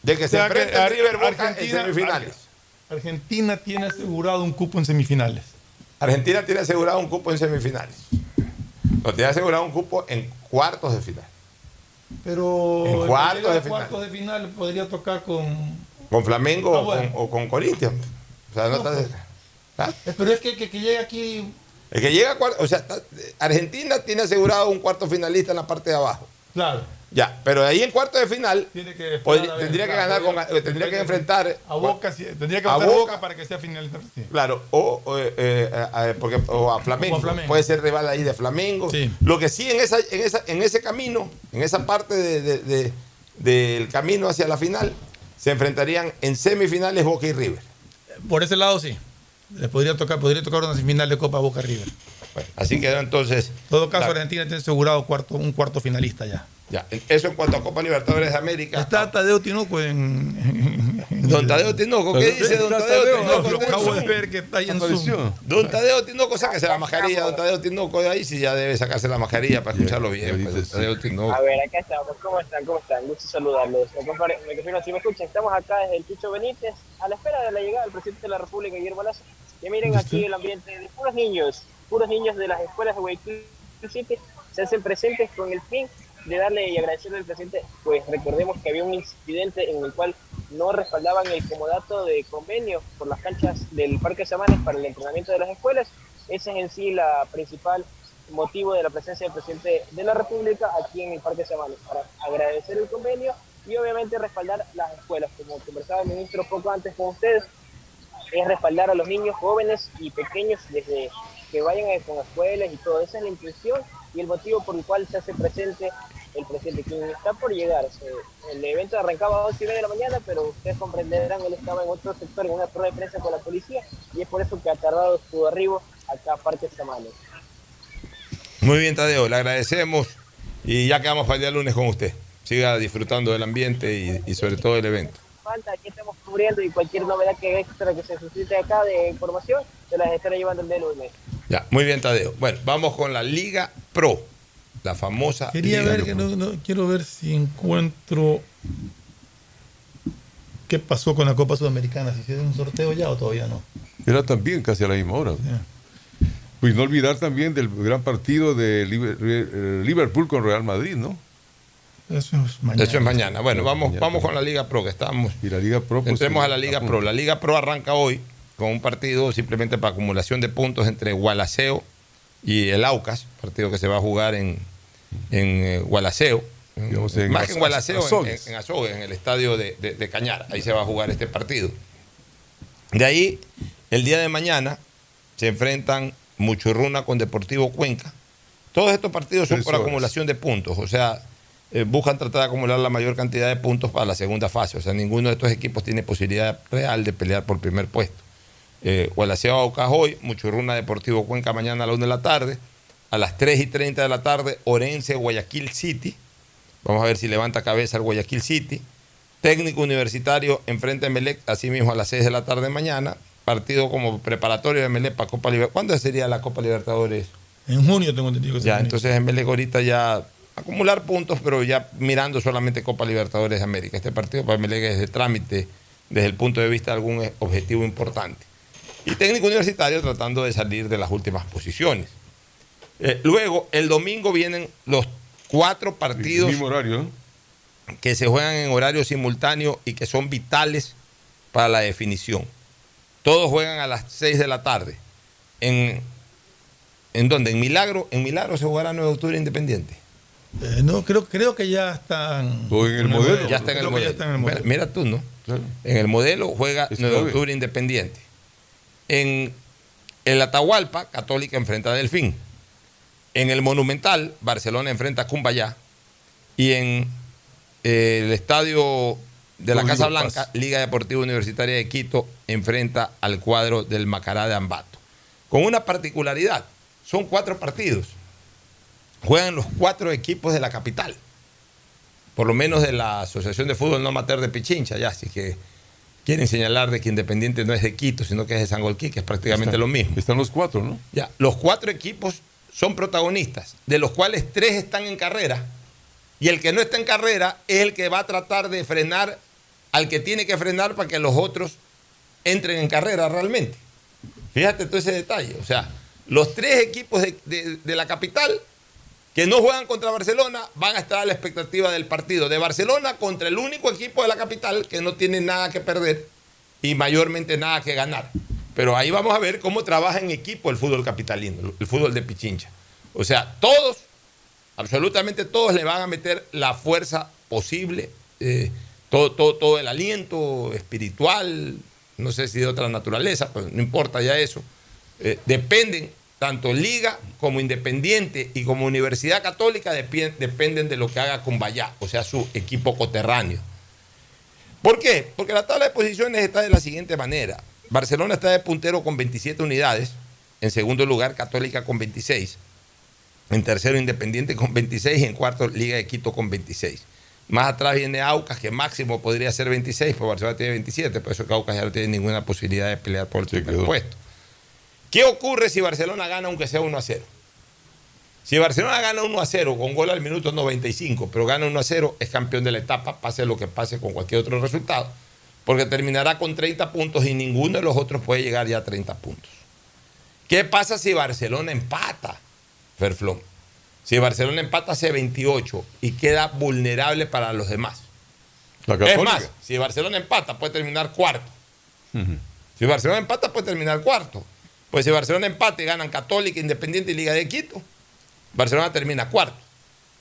de que o se sea enfrenten Ar- River Boca en Argentina- semifinales. Argentina tiene asegurado un cupo en semifinales. Argentina tiene asegurado un cupo en semifinales. No tiene asegurado un cupo en cuartos de final. Pero En cuartos de final. cuartos de final podría tocar con. Con Flamengo Ah, o con- o con Corinthians. O sea, no No, está- Pero es que, que, que llegue aquí. El que llega a cuarto, o sea, Argentina tiene asegurado un cuarto finalista en la parte de abajo. Claro. Ya, pero ahí en cuarto de final Tiene que podría- esperar a ver, tendría que ganar con, tendría que enfrentar A Boca, sí, tendría que a Boca. Boca para que sea finalista. sí. Claro, o, o, eh, eh, eh, porque, o a Flamengo. O a Flamengo. Puede ser rival ahí de Flamengo. Sí. Lo que sí en, esa, en, esa, en ese camino, en esa parte de- de- de- del camino hacia la final, se enfrentarían en semifinales Boca y River. Por ese lado sí. Le podría tocar, podría tocar una semifinal de Copa Boca River. Bueno, así quedó entonces. En todo caso, la- Argentina tiene asegurado cuarto, un cuarto finalista ya. Ya, eso en cuanto a Copa Libertadores de América. Está Tadeo Tinoco en. Don Tadeo Tinoco, ¿qué dice Don Está Tadeo Tinoco? lo acabo de ver que está ahí en Zoom. Don Tadeo Tinoco, sáquese la mascarilla. Don Tadeo Tinoco de ahí sí ya debe sacarse la mascarilla para escucharlo bien. pues, Don Tadeo Tinoco. A ver, acá estamos. ¿Cómo están? ¿Cómo están? Gusto saludarlos. Me si me escuchan. Estamos acá desde el Chicho Benítez, a la espera de la llegada del presidente de la República, Guillermo Lazo. Y miren aquí el ambiente de puros niños, puros niños de las escuelas de Guayaquil City se hacen presentes con el fin de darle y agradecerle al presidente. Pues recordemos que había un incidente en el cual no respaldaban el comodato de convenio por las canchas del Parque Samanes para el entrenamiento de las escuelas. Ese es en sí la principal motivo de la presencia del presidente de la República aquí en el Parque Samanes, para agradecer el convenio y obviamente respaldar las escuelas. Como conversaba el ministro poco antes con ustedes, es respaldar a los niños jóvenes y pequeños desde que vayan a, con escuelas y todo. Esa es la intención y el motivo por el cual se hace presente el presidente, quien está por llegar. el evento arrancaba a 2 y media de la mañana, pero ustedes comprenderán, él estaba en otro sector, en una prueba de prensa con la policía, y es por eso que ha tardado su arribo acá a Parque Samano. Muy bien, Tadeo, le agradecemos y ya quedamos para el día lunes con usted. Siga disfrutando del ambiente y, sobre todo del evento. Falta, aquí estamos cubriendo y cualquier novedad que extra que se suscite acá de información, se las estaré llevando el día lunes. Ya, muy bien, Tadeo. Bueno, vamos con la Liga Pro, la famosa. Quería ver, que no, quiero ver si encuentro qué pasó con la Copa Sudamericana, si hicieron un sorteo ya o todavía no. Era también casi a la misma hora. Pues no olvidar también del gran partido de eh, Liverpool con Real Madrid, ¿no? Eso es mañana. Eso es mañana. Bueno, vamos, vamos con la Liga Pro, que estamos. Y la Liga Pro. Pues, Entremos a la Liga Pro. La Liga Pro arranca hoy con un partido simplemente para acumulación de puntos entre Gualaceo y el Aucas, partido que se va a jugar en, en eh, Gualaceo. más que en Gualaceo, en, en, Azogues, en el estadio de, de Cañar. Ahí se va a jugar este partido. De ahí, el día de mañana, se enfrentan Muchurruna con Deportivo Cuenca. Todos estos partidos son por acumulación de puntos, o sea, eh, buscan tratar de acumular la mayor cantidad de puntos para la segunda fase. O sea, ninguno de estos equipos tiene posibilidad real de pelear por primer puesto. Eh, Gualaceo hoy, Muchurruna Deportivo Cuenca mañana a la 1 de la tarde. A las 3 y 30 de la tarde, Orense, Guayaquil City. Vamos a ver si levanta cabeza el Guayaquil City. Técnico universitario enfrente a Melec, así mismo a las 6 de la tarde mañana partido como preparatorio de Melec para Copa Libertadores. ¿Cuándo sería la Copa Libertadores? En junio tengo entendido que Ya, entonces en Melec ahorita ya acumular puntos, pero ya mirando solamente Copa Libertadores de América. Este partido para Melec es de trámite desde el punto de vista de algún objetivo importante. Y técnico universitario tratando de salir de las últimas posiciones. Eh, luego, el domingo vienen los cuatro partidos mismo horario, que se juegan en horario simultáneo y que son vitales para la definición. Todos juegan a las 6 de la tarde. ¿En, ¿En dónde? ¿En Milagro? ¿En Milagro se jugará 9 de octubre independiente? Eh, no, creo, creo que ya están. en el modelo? Ya está en el modelo. Mira, tú, ¿no? En el modelo juega 9 de octubre independiente. En el Atahualpa, Católica enfrenta a Delfín. En el Monumental, Barcelona enfrenta a Cumbayá. Y en eh, el estadio de la Casa Blanca, Liga Deportiva Universitaria de Quito enfrenta al cuadro del Macará de Ambato. Con una particularidad, son cuatro partidos. Juegan los cuatro equipos de la capital. Por lo menos de la Asociación de Fútbol No Amateur de Pichincha, ya, así que quieren señalar de que Independiente no es de Quito, sino que es de Sangolquí, que es prácticamente lo mismo. Están los cuatro, ¿no? Ya, los cuatro equipos son protagonistas, de los cuales tres están en carrera y el que no está en carrera es el que va a tratar de frenar al que tiene que frenar para que los otros entren en carrera realmente. Fíjate todo ese detalle. O sea, los tres equipos de, la capital que no juegan contra Barcelona van a estar a la expectativa del partido de Barcelona contra el único equipo de la capital que no tiene nada que perder y mayormente nada que ganar. Pero ahí vamos a ver cómo trabaja en equipo el fútbol capitalino, el fútbol de Pichincha. O sea, todos, absolutamente todos le van a meter la fuerza posible. Eh, todo, todo, todo el aliento espiritual, no sé si de otra naturaleza, pero no importa ya eso, eh, dependen, tanto Liga como Independiente y como Universidad Católica dependen de lo que haga con o sea, su equipo coterráneo. ¿Por qué? Porque la tabla de posiciones está de la siguiente manera. Barcelona está de puntero con 27 unidades, en segundo lugar Católica con 26, en tercero Independiente con 26 y en cuarto Liga de Quito con 26. Más atrás viene Aucas, que máximo podría ser 26, pero Barcelona tiene 27, por eso que Aucas ya no tiene ninguna posibilidad de pelear por el primer puesto. ¿Qué ocurre si Barcelona gana aunque sea 1 a 0? Si Barcelona gana 1 a 0 con gol al minuto 95, pero gana 1 a 0, es campeón de la etapa, pase lo que pase con cualquier otro resultado, porque terminará con 30 puntos y ninguno de los otros puede llegar ya a 30 puntos. ¿Qué pasa si Barcelona empata, Ferflón? Si Barcelona empata hace 28 y queda vulnerable para los demás. es más, si Barcelona empata puede terminar cuarto. Si Barcelona empata puede terminar cuarto. Pues si Barcelona empate ganan Católica, Independiente y Liga de Quito, Barcelona termina cuarto.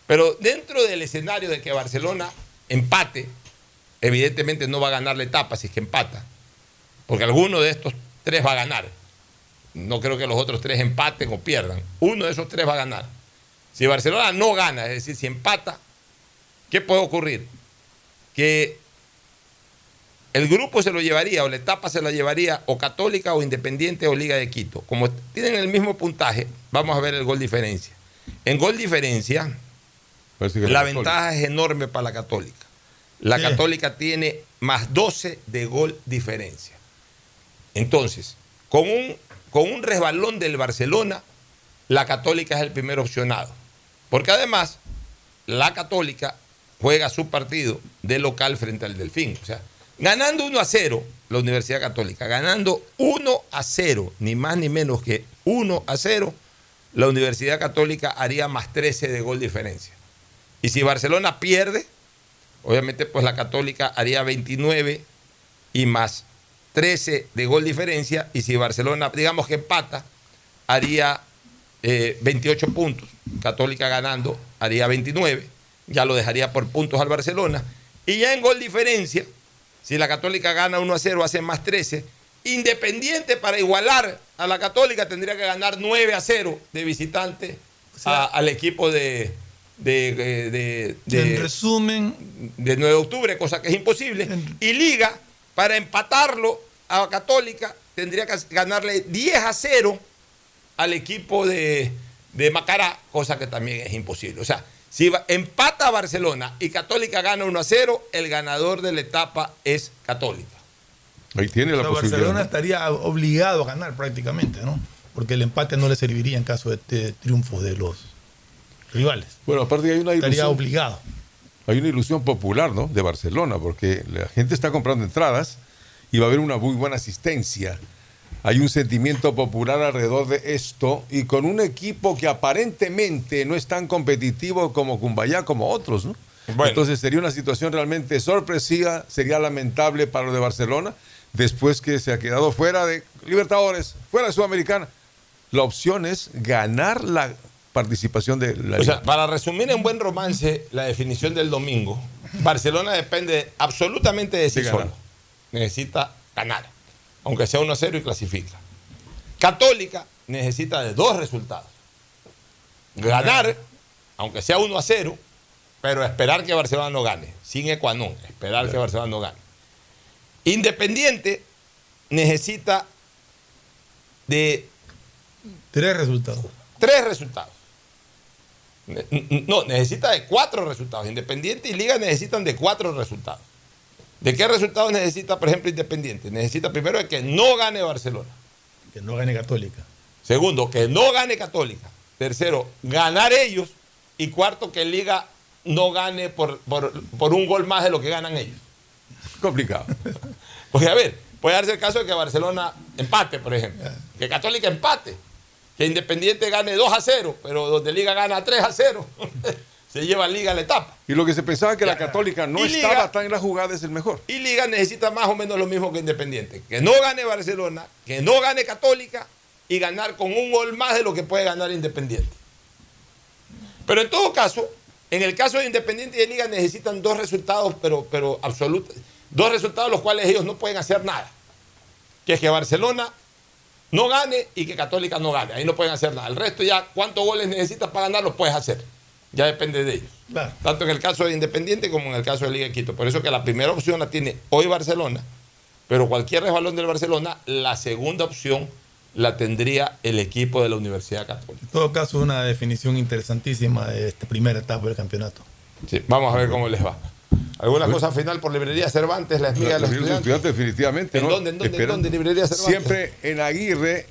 Pero dentro del escenario de que Barcelona empate, evidentemente no va a ganar la etapa si es que empata. Porque alguno de estos tres va a ganar. No creo que los otros tres empaten o pierdan. Uno de esos tres va a ganar. Si Barcelona no gana, es decir, si empata, ¿qué puede ocurrir? Que el grupo se lo llevaría o la etapa se la llevaría o Católica o Independiente o Liga de Quito. Como tienen el mismo puntaje, vamos a ver el gol diferencia. En gol diferencia, la ventaja es enorme para la Católica. La Sí. Católica tiene más 12 de gol diferencia. Entonces, con un, con un resbalón del Barcelona, la Católica es el primer opcionado. Porque además, la Católica juega su partido de local frente al Delfín. O sea, ganando 1 a 0, la Universidad Católica, ganando 1 a 0, ni más ni menos que 1 a 0, la Universidad Católica haría más 13 de gol diferencia. Y si Barcelona pierde, obviamente pues la Católica haría 29 y más 13 de gol diferencia. Y si Barcelona, digamos que empata, haría eh, 28 puntos. Católica ganando haría 29. Ya lo dejaría por puntos al Barcelona. Y ya en gol diferencia, si la Católica gana 1 a 0, hace más 13. Independiente para igualar a la Católica tendría que ganar 9 a 0 de visitante a- al equipo de, de, de, de- de- en resumen, de 9 de octubre, cosa que es imposible. Y Liga, para empatarlo a Católica, tendría que ganarle 10 a 0 al equipo de, de Macará, cosa que también es imposible. O sea, si va- empata a Barcelona y Católica gana 1 a 0, el ganador de la etapa es Católica. Ahí tiene o la sea, posibilidad. Barcelona ¿no? estaría obligado a ganar prácticamente, ¿no? Porque el empate no le serviría en caso de, de triunfos de los rivales. Bueno, aparte hay una Estaría ilusión. obligado. Hay una ilusión popular, ¿no? De Barcelona, porque la gente está comprando entradas y va a haber una muy buena asistencia. Hay un sentimiento popular alrededor de esto y con un equipo que aparentemente no es tan competitivo como Cumbayá, como otros, ¿no? Entonces sería una situación realmente sorpresiva, sería lamentable para lo de Barcelona, después que se ha quedado fuera de Libertadores, fuera de Sudamericana. La opción es ganar la participación de la O sea, para resumir en buen romance la definición del domingo, Barcelona depende absolutamente de sí De solo. Necesita ganar, aunque sea 1 a 0 y clasifica. Católica necesita de dos resultados. Ganar, aunque sea 1 a 0, pero esperar que Barcelona no gane, sin ecuanón, esperar que Barcelona no gane. Independiente necesita de Tres resultados. tres resultados. No, necesita de cuatro resultados. Independiente y Liga necesitan de cuatro resultados. ¿De qué resultados necesita, por ejemplo, Independiente? Necesita primero de que no gane Barcelona. Que no gane Católica. Segundo, que no gane Católica. Tercero, ganar ellos. Y cuarto, que Liga no gane por, por- por un gol más de lo que ganan ellos. [laughs] Complicado. Porque, a ver, puede darse el caso de que Barcelona empate, por ejemplo. Que Católica empate. Que Independiente gane 2 a 0, pero donde Liga gana 3 a 0. [laughs] Se lleva Liga a la etapa. Y lo que se pensaba que la Católica no Liga- estaba tan en la jugada es el mejor. Y Liga necesita más o menos lo mismo que Independiente. Que no gane Barcelona, que no gane Católica y ganar con un gol más de lo que puede ganar Independiente. Pero en todo caso, en el caso de Independiente y de Liga necesitan dos resultados, pero, pero absolutos. Dos resultados los cuales ellos no pueden hacer nada. Que es que Barcelona no gane y que Católica no gane. Ahí no pueden hacer nada. El resto ya, ¿cuántos goles necesitas para ganar? Los puedes hacer. Ya depende de ellos. Tanto en el caso de Independiente como en el caso de Liga de Quito. Por eso que la primera opción la tiene hoy Barcelona, pero cualquier resbalón del Barcelona, la segunda opción la tendría el equipo de la Universidad Católica. En todo caso, es una definición interesantísima de esta primera etapa del campeonato. Sí, vamos a ver cómo les va. ¿Alguna cosa final por Librería Cervantes, la espiga de los Librería estudiantes? definitivamente. ¿En ¿no? dónde, en dónde, en dónde, Librería Cervantes? Siempre en Aguirre,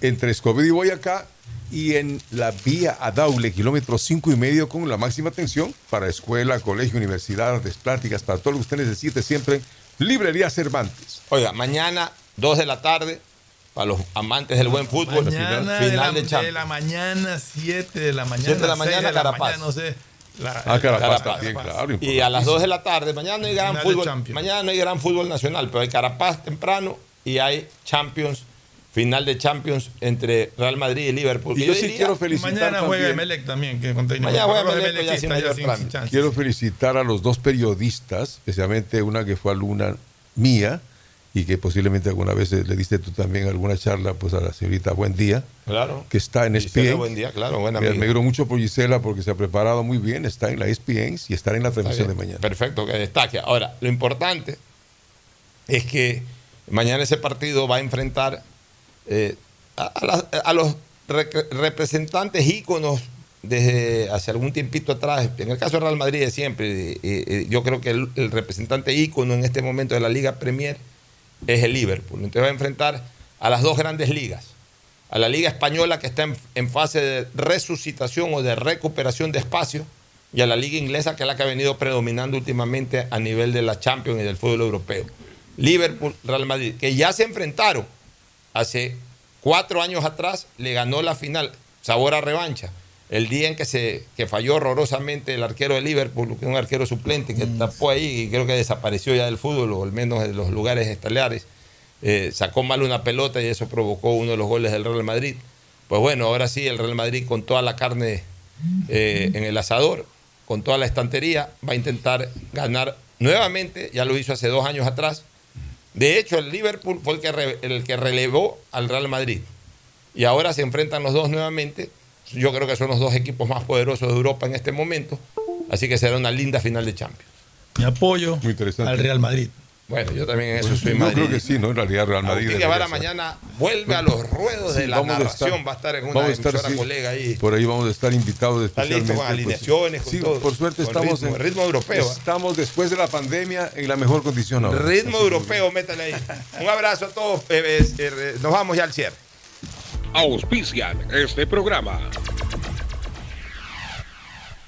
entre Escobedo y Boyacá, y en la vía a Daule, kilómetro cinco y medio, con la máxima atención para escuela, colegio, universidad, artes plásticas, para todo lo que usted necesite, siempre Librería Cervantes. Oiga, mañana, 2 de la tarde, para los amantes del buen fútbol, Mañana final, de, la, de de la mañana, 7 de la mañana. 7 de la mañana, Carapaz. mañana, no sé. La- Ah, Carapaz Carapaz. también, claro. Y a las 2 de la tarde, mañana no hay gran de fútbol. Champions. Mañana no hay gran fútbol nacional, pero hay Carapaz temprano y hay Champions, final de Champions entre Real Madrid y Liverpool. Y Que yo sí diría- quiero felicitar Mañana juega también. Emelec también. Que Mañana juega Los Emelec, ya sin mayor sin- sin chance. Quiero felicitar a los dos periodistas, especialmente una que fue alumna mía y que posiblemente alguna vez le diste tú también alguna charla pues a la señorita Buen Día, Claro. que está en ESPN. Buen Día, claro, buena Me amiga. alegro mucho por Gisela porque se ha preparado muy bien, está en la ESPN y estará en la transmisión de mañana. Perfecto, que destaque. Ahora, lo importante es que mañana ese partido va a enfrentar eh, a, los representantes íconos desde hace algún tiempito atrás. En el caso de Real Madrid de siempre, yo creo que el, el representante ícono en este momento de la Liga Premier es el Liverpool. Entonces va a enfrentar a las dos grandes ligas. A la Liga Española que está en, en fase de resucitación o de recuperación de espacio y a la Liga Inglesa que es la que ha venido predominando últimamente a nivel de la Champions y del fútbol europeo. Liverpool, Real Madrid, que ya se enfrentaron hace cuatro años atrás, le ganó la final, sabor a revancha. El día en que se que falló horrorosamente el arquero de Liverpool, que es un arquero suplente que tapó ahí y creo que desapareció ya del fútbol, o al menos de los lugares estelares, eh, sacó mal una pelota y eso provocó uno de los goles del Real Madrid. Pues bueno, ahora sí, el Real Madrid con toda la carne eh, en el asador, con toda la estantería, va a intentar ganar nuevamente, ya lo hizo hace dos años atrás. De hecho, el Liverpool fue el que, re- el que relevó al Real Madrid. Y ahora se enfrentan los dos nuevamente. Yo creo que son los dos equipos más poderosos de Europa en este momento. Así que será una linda final de Champions. Mi apoyo Muy interesante. al Real Madrid. Bueno, yo también en eso Pues, soy yo madridista. creo que sí, ¿no? En realidad Real Madrid. Agustín Guevara mañana vuelve a los ruedos de la narración. estar- va a estar en una estar, emisora sí, colega ahí. Por ahí vamos a estar invitados Está listo especialmente. con pues, alineaciones, con sí, todo. por suerte Con estamos ritmo, en ritmo europeo, ¿eh? Estamos después de la pandemia en la mejor condición ahora. Ritmo europeo, métale ahí. Un abrazo a todos. eh, eh, eh, nos vamos ya al cierre. Auspician este programa.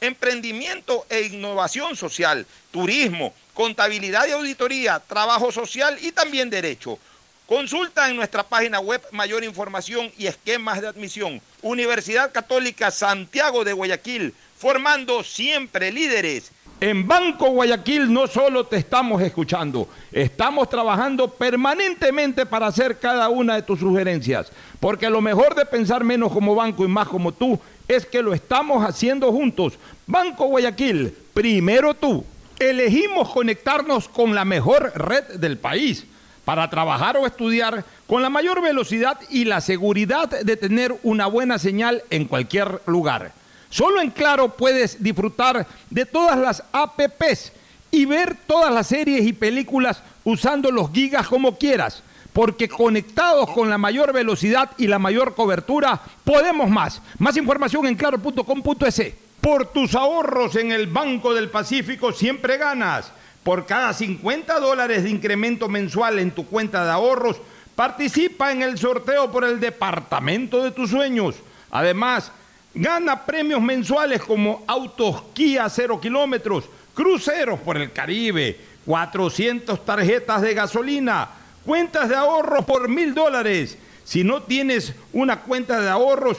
emprendimiento e innovación social, turismo, contabilidad y auditoría, trabajo social y también derecho. Consulta en nuestra página web mayor información y esquemas de admisión. Universidad Católica Santiago de Guayaquil, formando siempre líderes. En Banco Guayaquil no solo te estamos escuchando, estamos trabajando permanentemente para hacer cada una de tus sugerencias, porque lo mejor de pensar menos como banco y más como tú es que lo estamos haciendo juntos. Banco Guayaquil, primero tú. Elegimos conectarnos con la mejor red del país para trabajar o estudiar con la mayor velocidad y la seguridad de tener una buena señal en cualquier lugar. Solo en Claro puedes disfrutar de todas las APPs y ver todas las series y películas usando los gigas como quieras, porque conectados con la mayor velocidad y la mayor cobertura, podemos más. Más información en claro.com.es. Por tus ahorros en el Banco del Pacífico siempre ganas. Por cada 50 dólares de incremento mensual en tu cuenta de ahorros, participa en el sorteo por el departamento de tus sueños. Además, gana premios mensuales como autos Kia 0 kilómetros, cruceros por el Caribe, 400 tarjetas de gasolina, cuentas de ahorros por mil dólares. Si no tienes una cuenta de ahorros,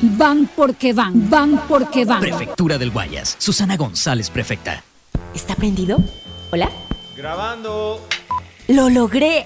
Van porque van, van porque van. Prefectura del Guayas. Susana González, prefecta. ¿Está prendido? ¿Hola? Grabando. ¡Lo logré!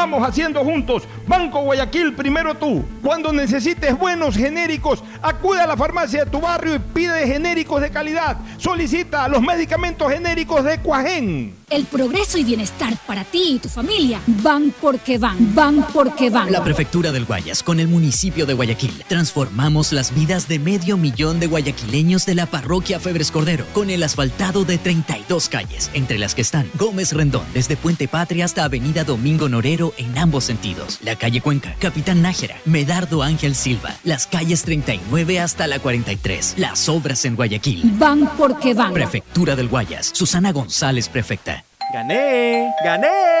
estamos haciendo juntos. Banco Guayaquil, primero tú. Cuando necesites buenos genéricos, acude a la farmacia de tu barrio y pide genéricos de calidad. Solicita los medicamentos genéricos de Cuajén. El progreso y bienestar para ti y tu familia van porque van, van porque van. La Prefectura del Guayas con el municipio de Guayaquil. Transformamos las vidas de medio millón de guayaquileños de la parroquia Febres Cordero con el asfaltado de 32 calles, entre las que están Gómez Rendón desde Puente Patria hasta Avenida Domingo Norero en ambos sentidos, la calle Cuenca, Capitán Nájera, Medardo Ángel Silva, las calles 39 hasta la 43, las obras en Guayaquil. Van porque van. Prefectura del Guayas, Susana González, prefecta. ¡Gané! ¡Gané!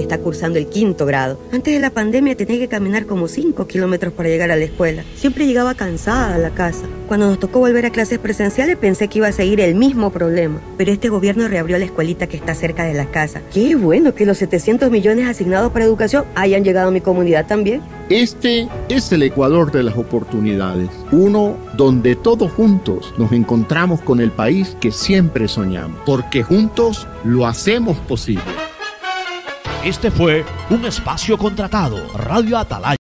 está cursando el quinto grado. Antes de la pandemia tenía que caminar como 5 kilómetros para llegar a la escuela. Siempre llegaba cansada a la casa. Cuando nos tocó volver a clases presenciales pensé que iba a seguir el mismo problema. Pero este gobierno reabrió la escuelita que está cerca de la casa. Qué bueno que los 700 millones asignados para educación hayan llegado a mi comunidad también. Este es el Ecuador de las oportunidades. Uno donde todos juntos nos encontramos con el país que siempre soñamos. Porque juntos lo hacemos posible. Este fue un espacio contratado. Radio Atalaya.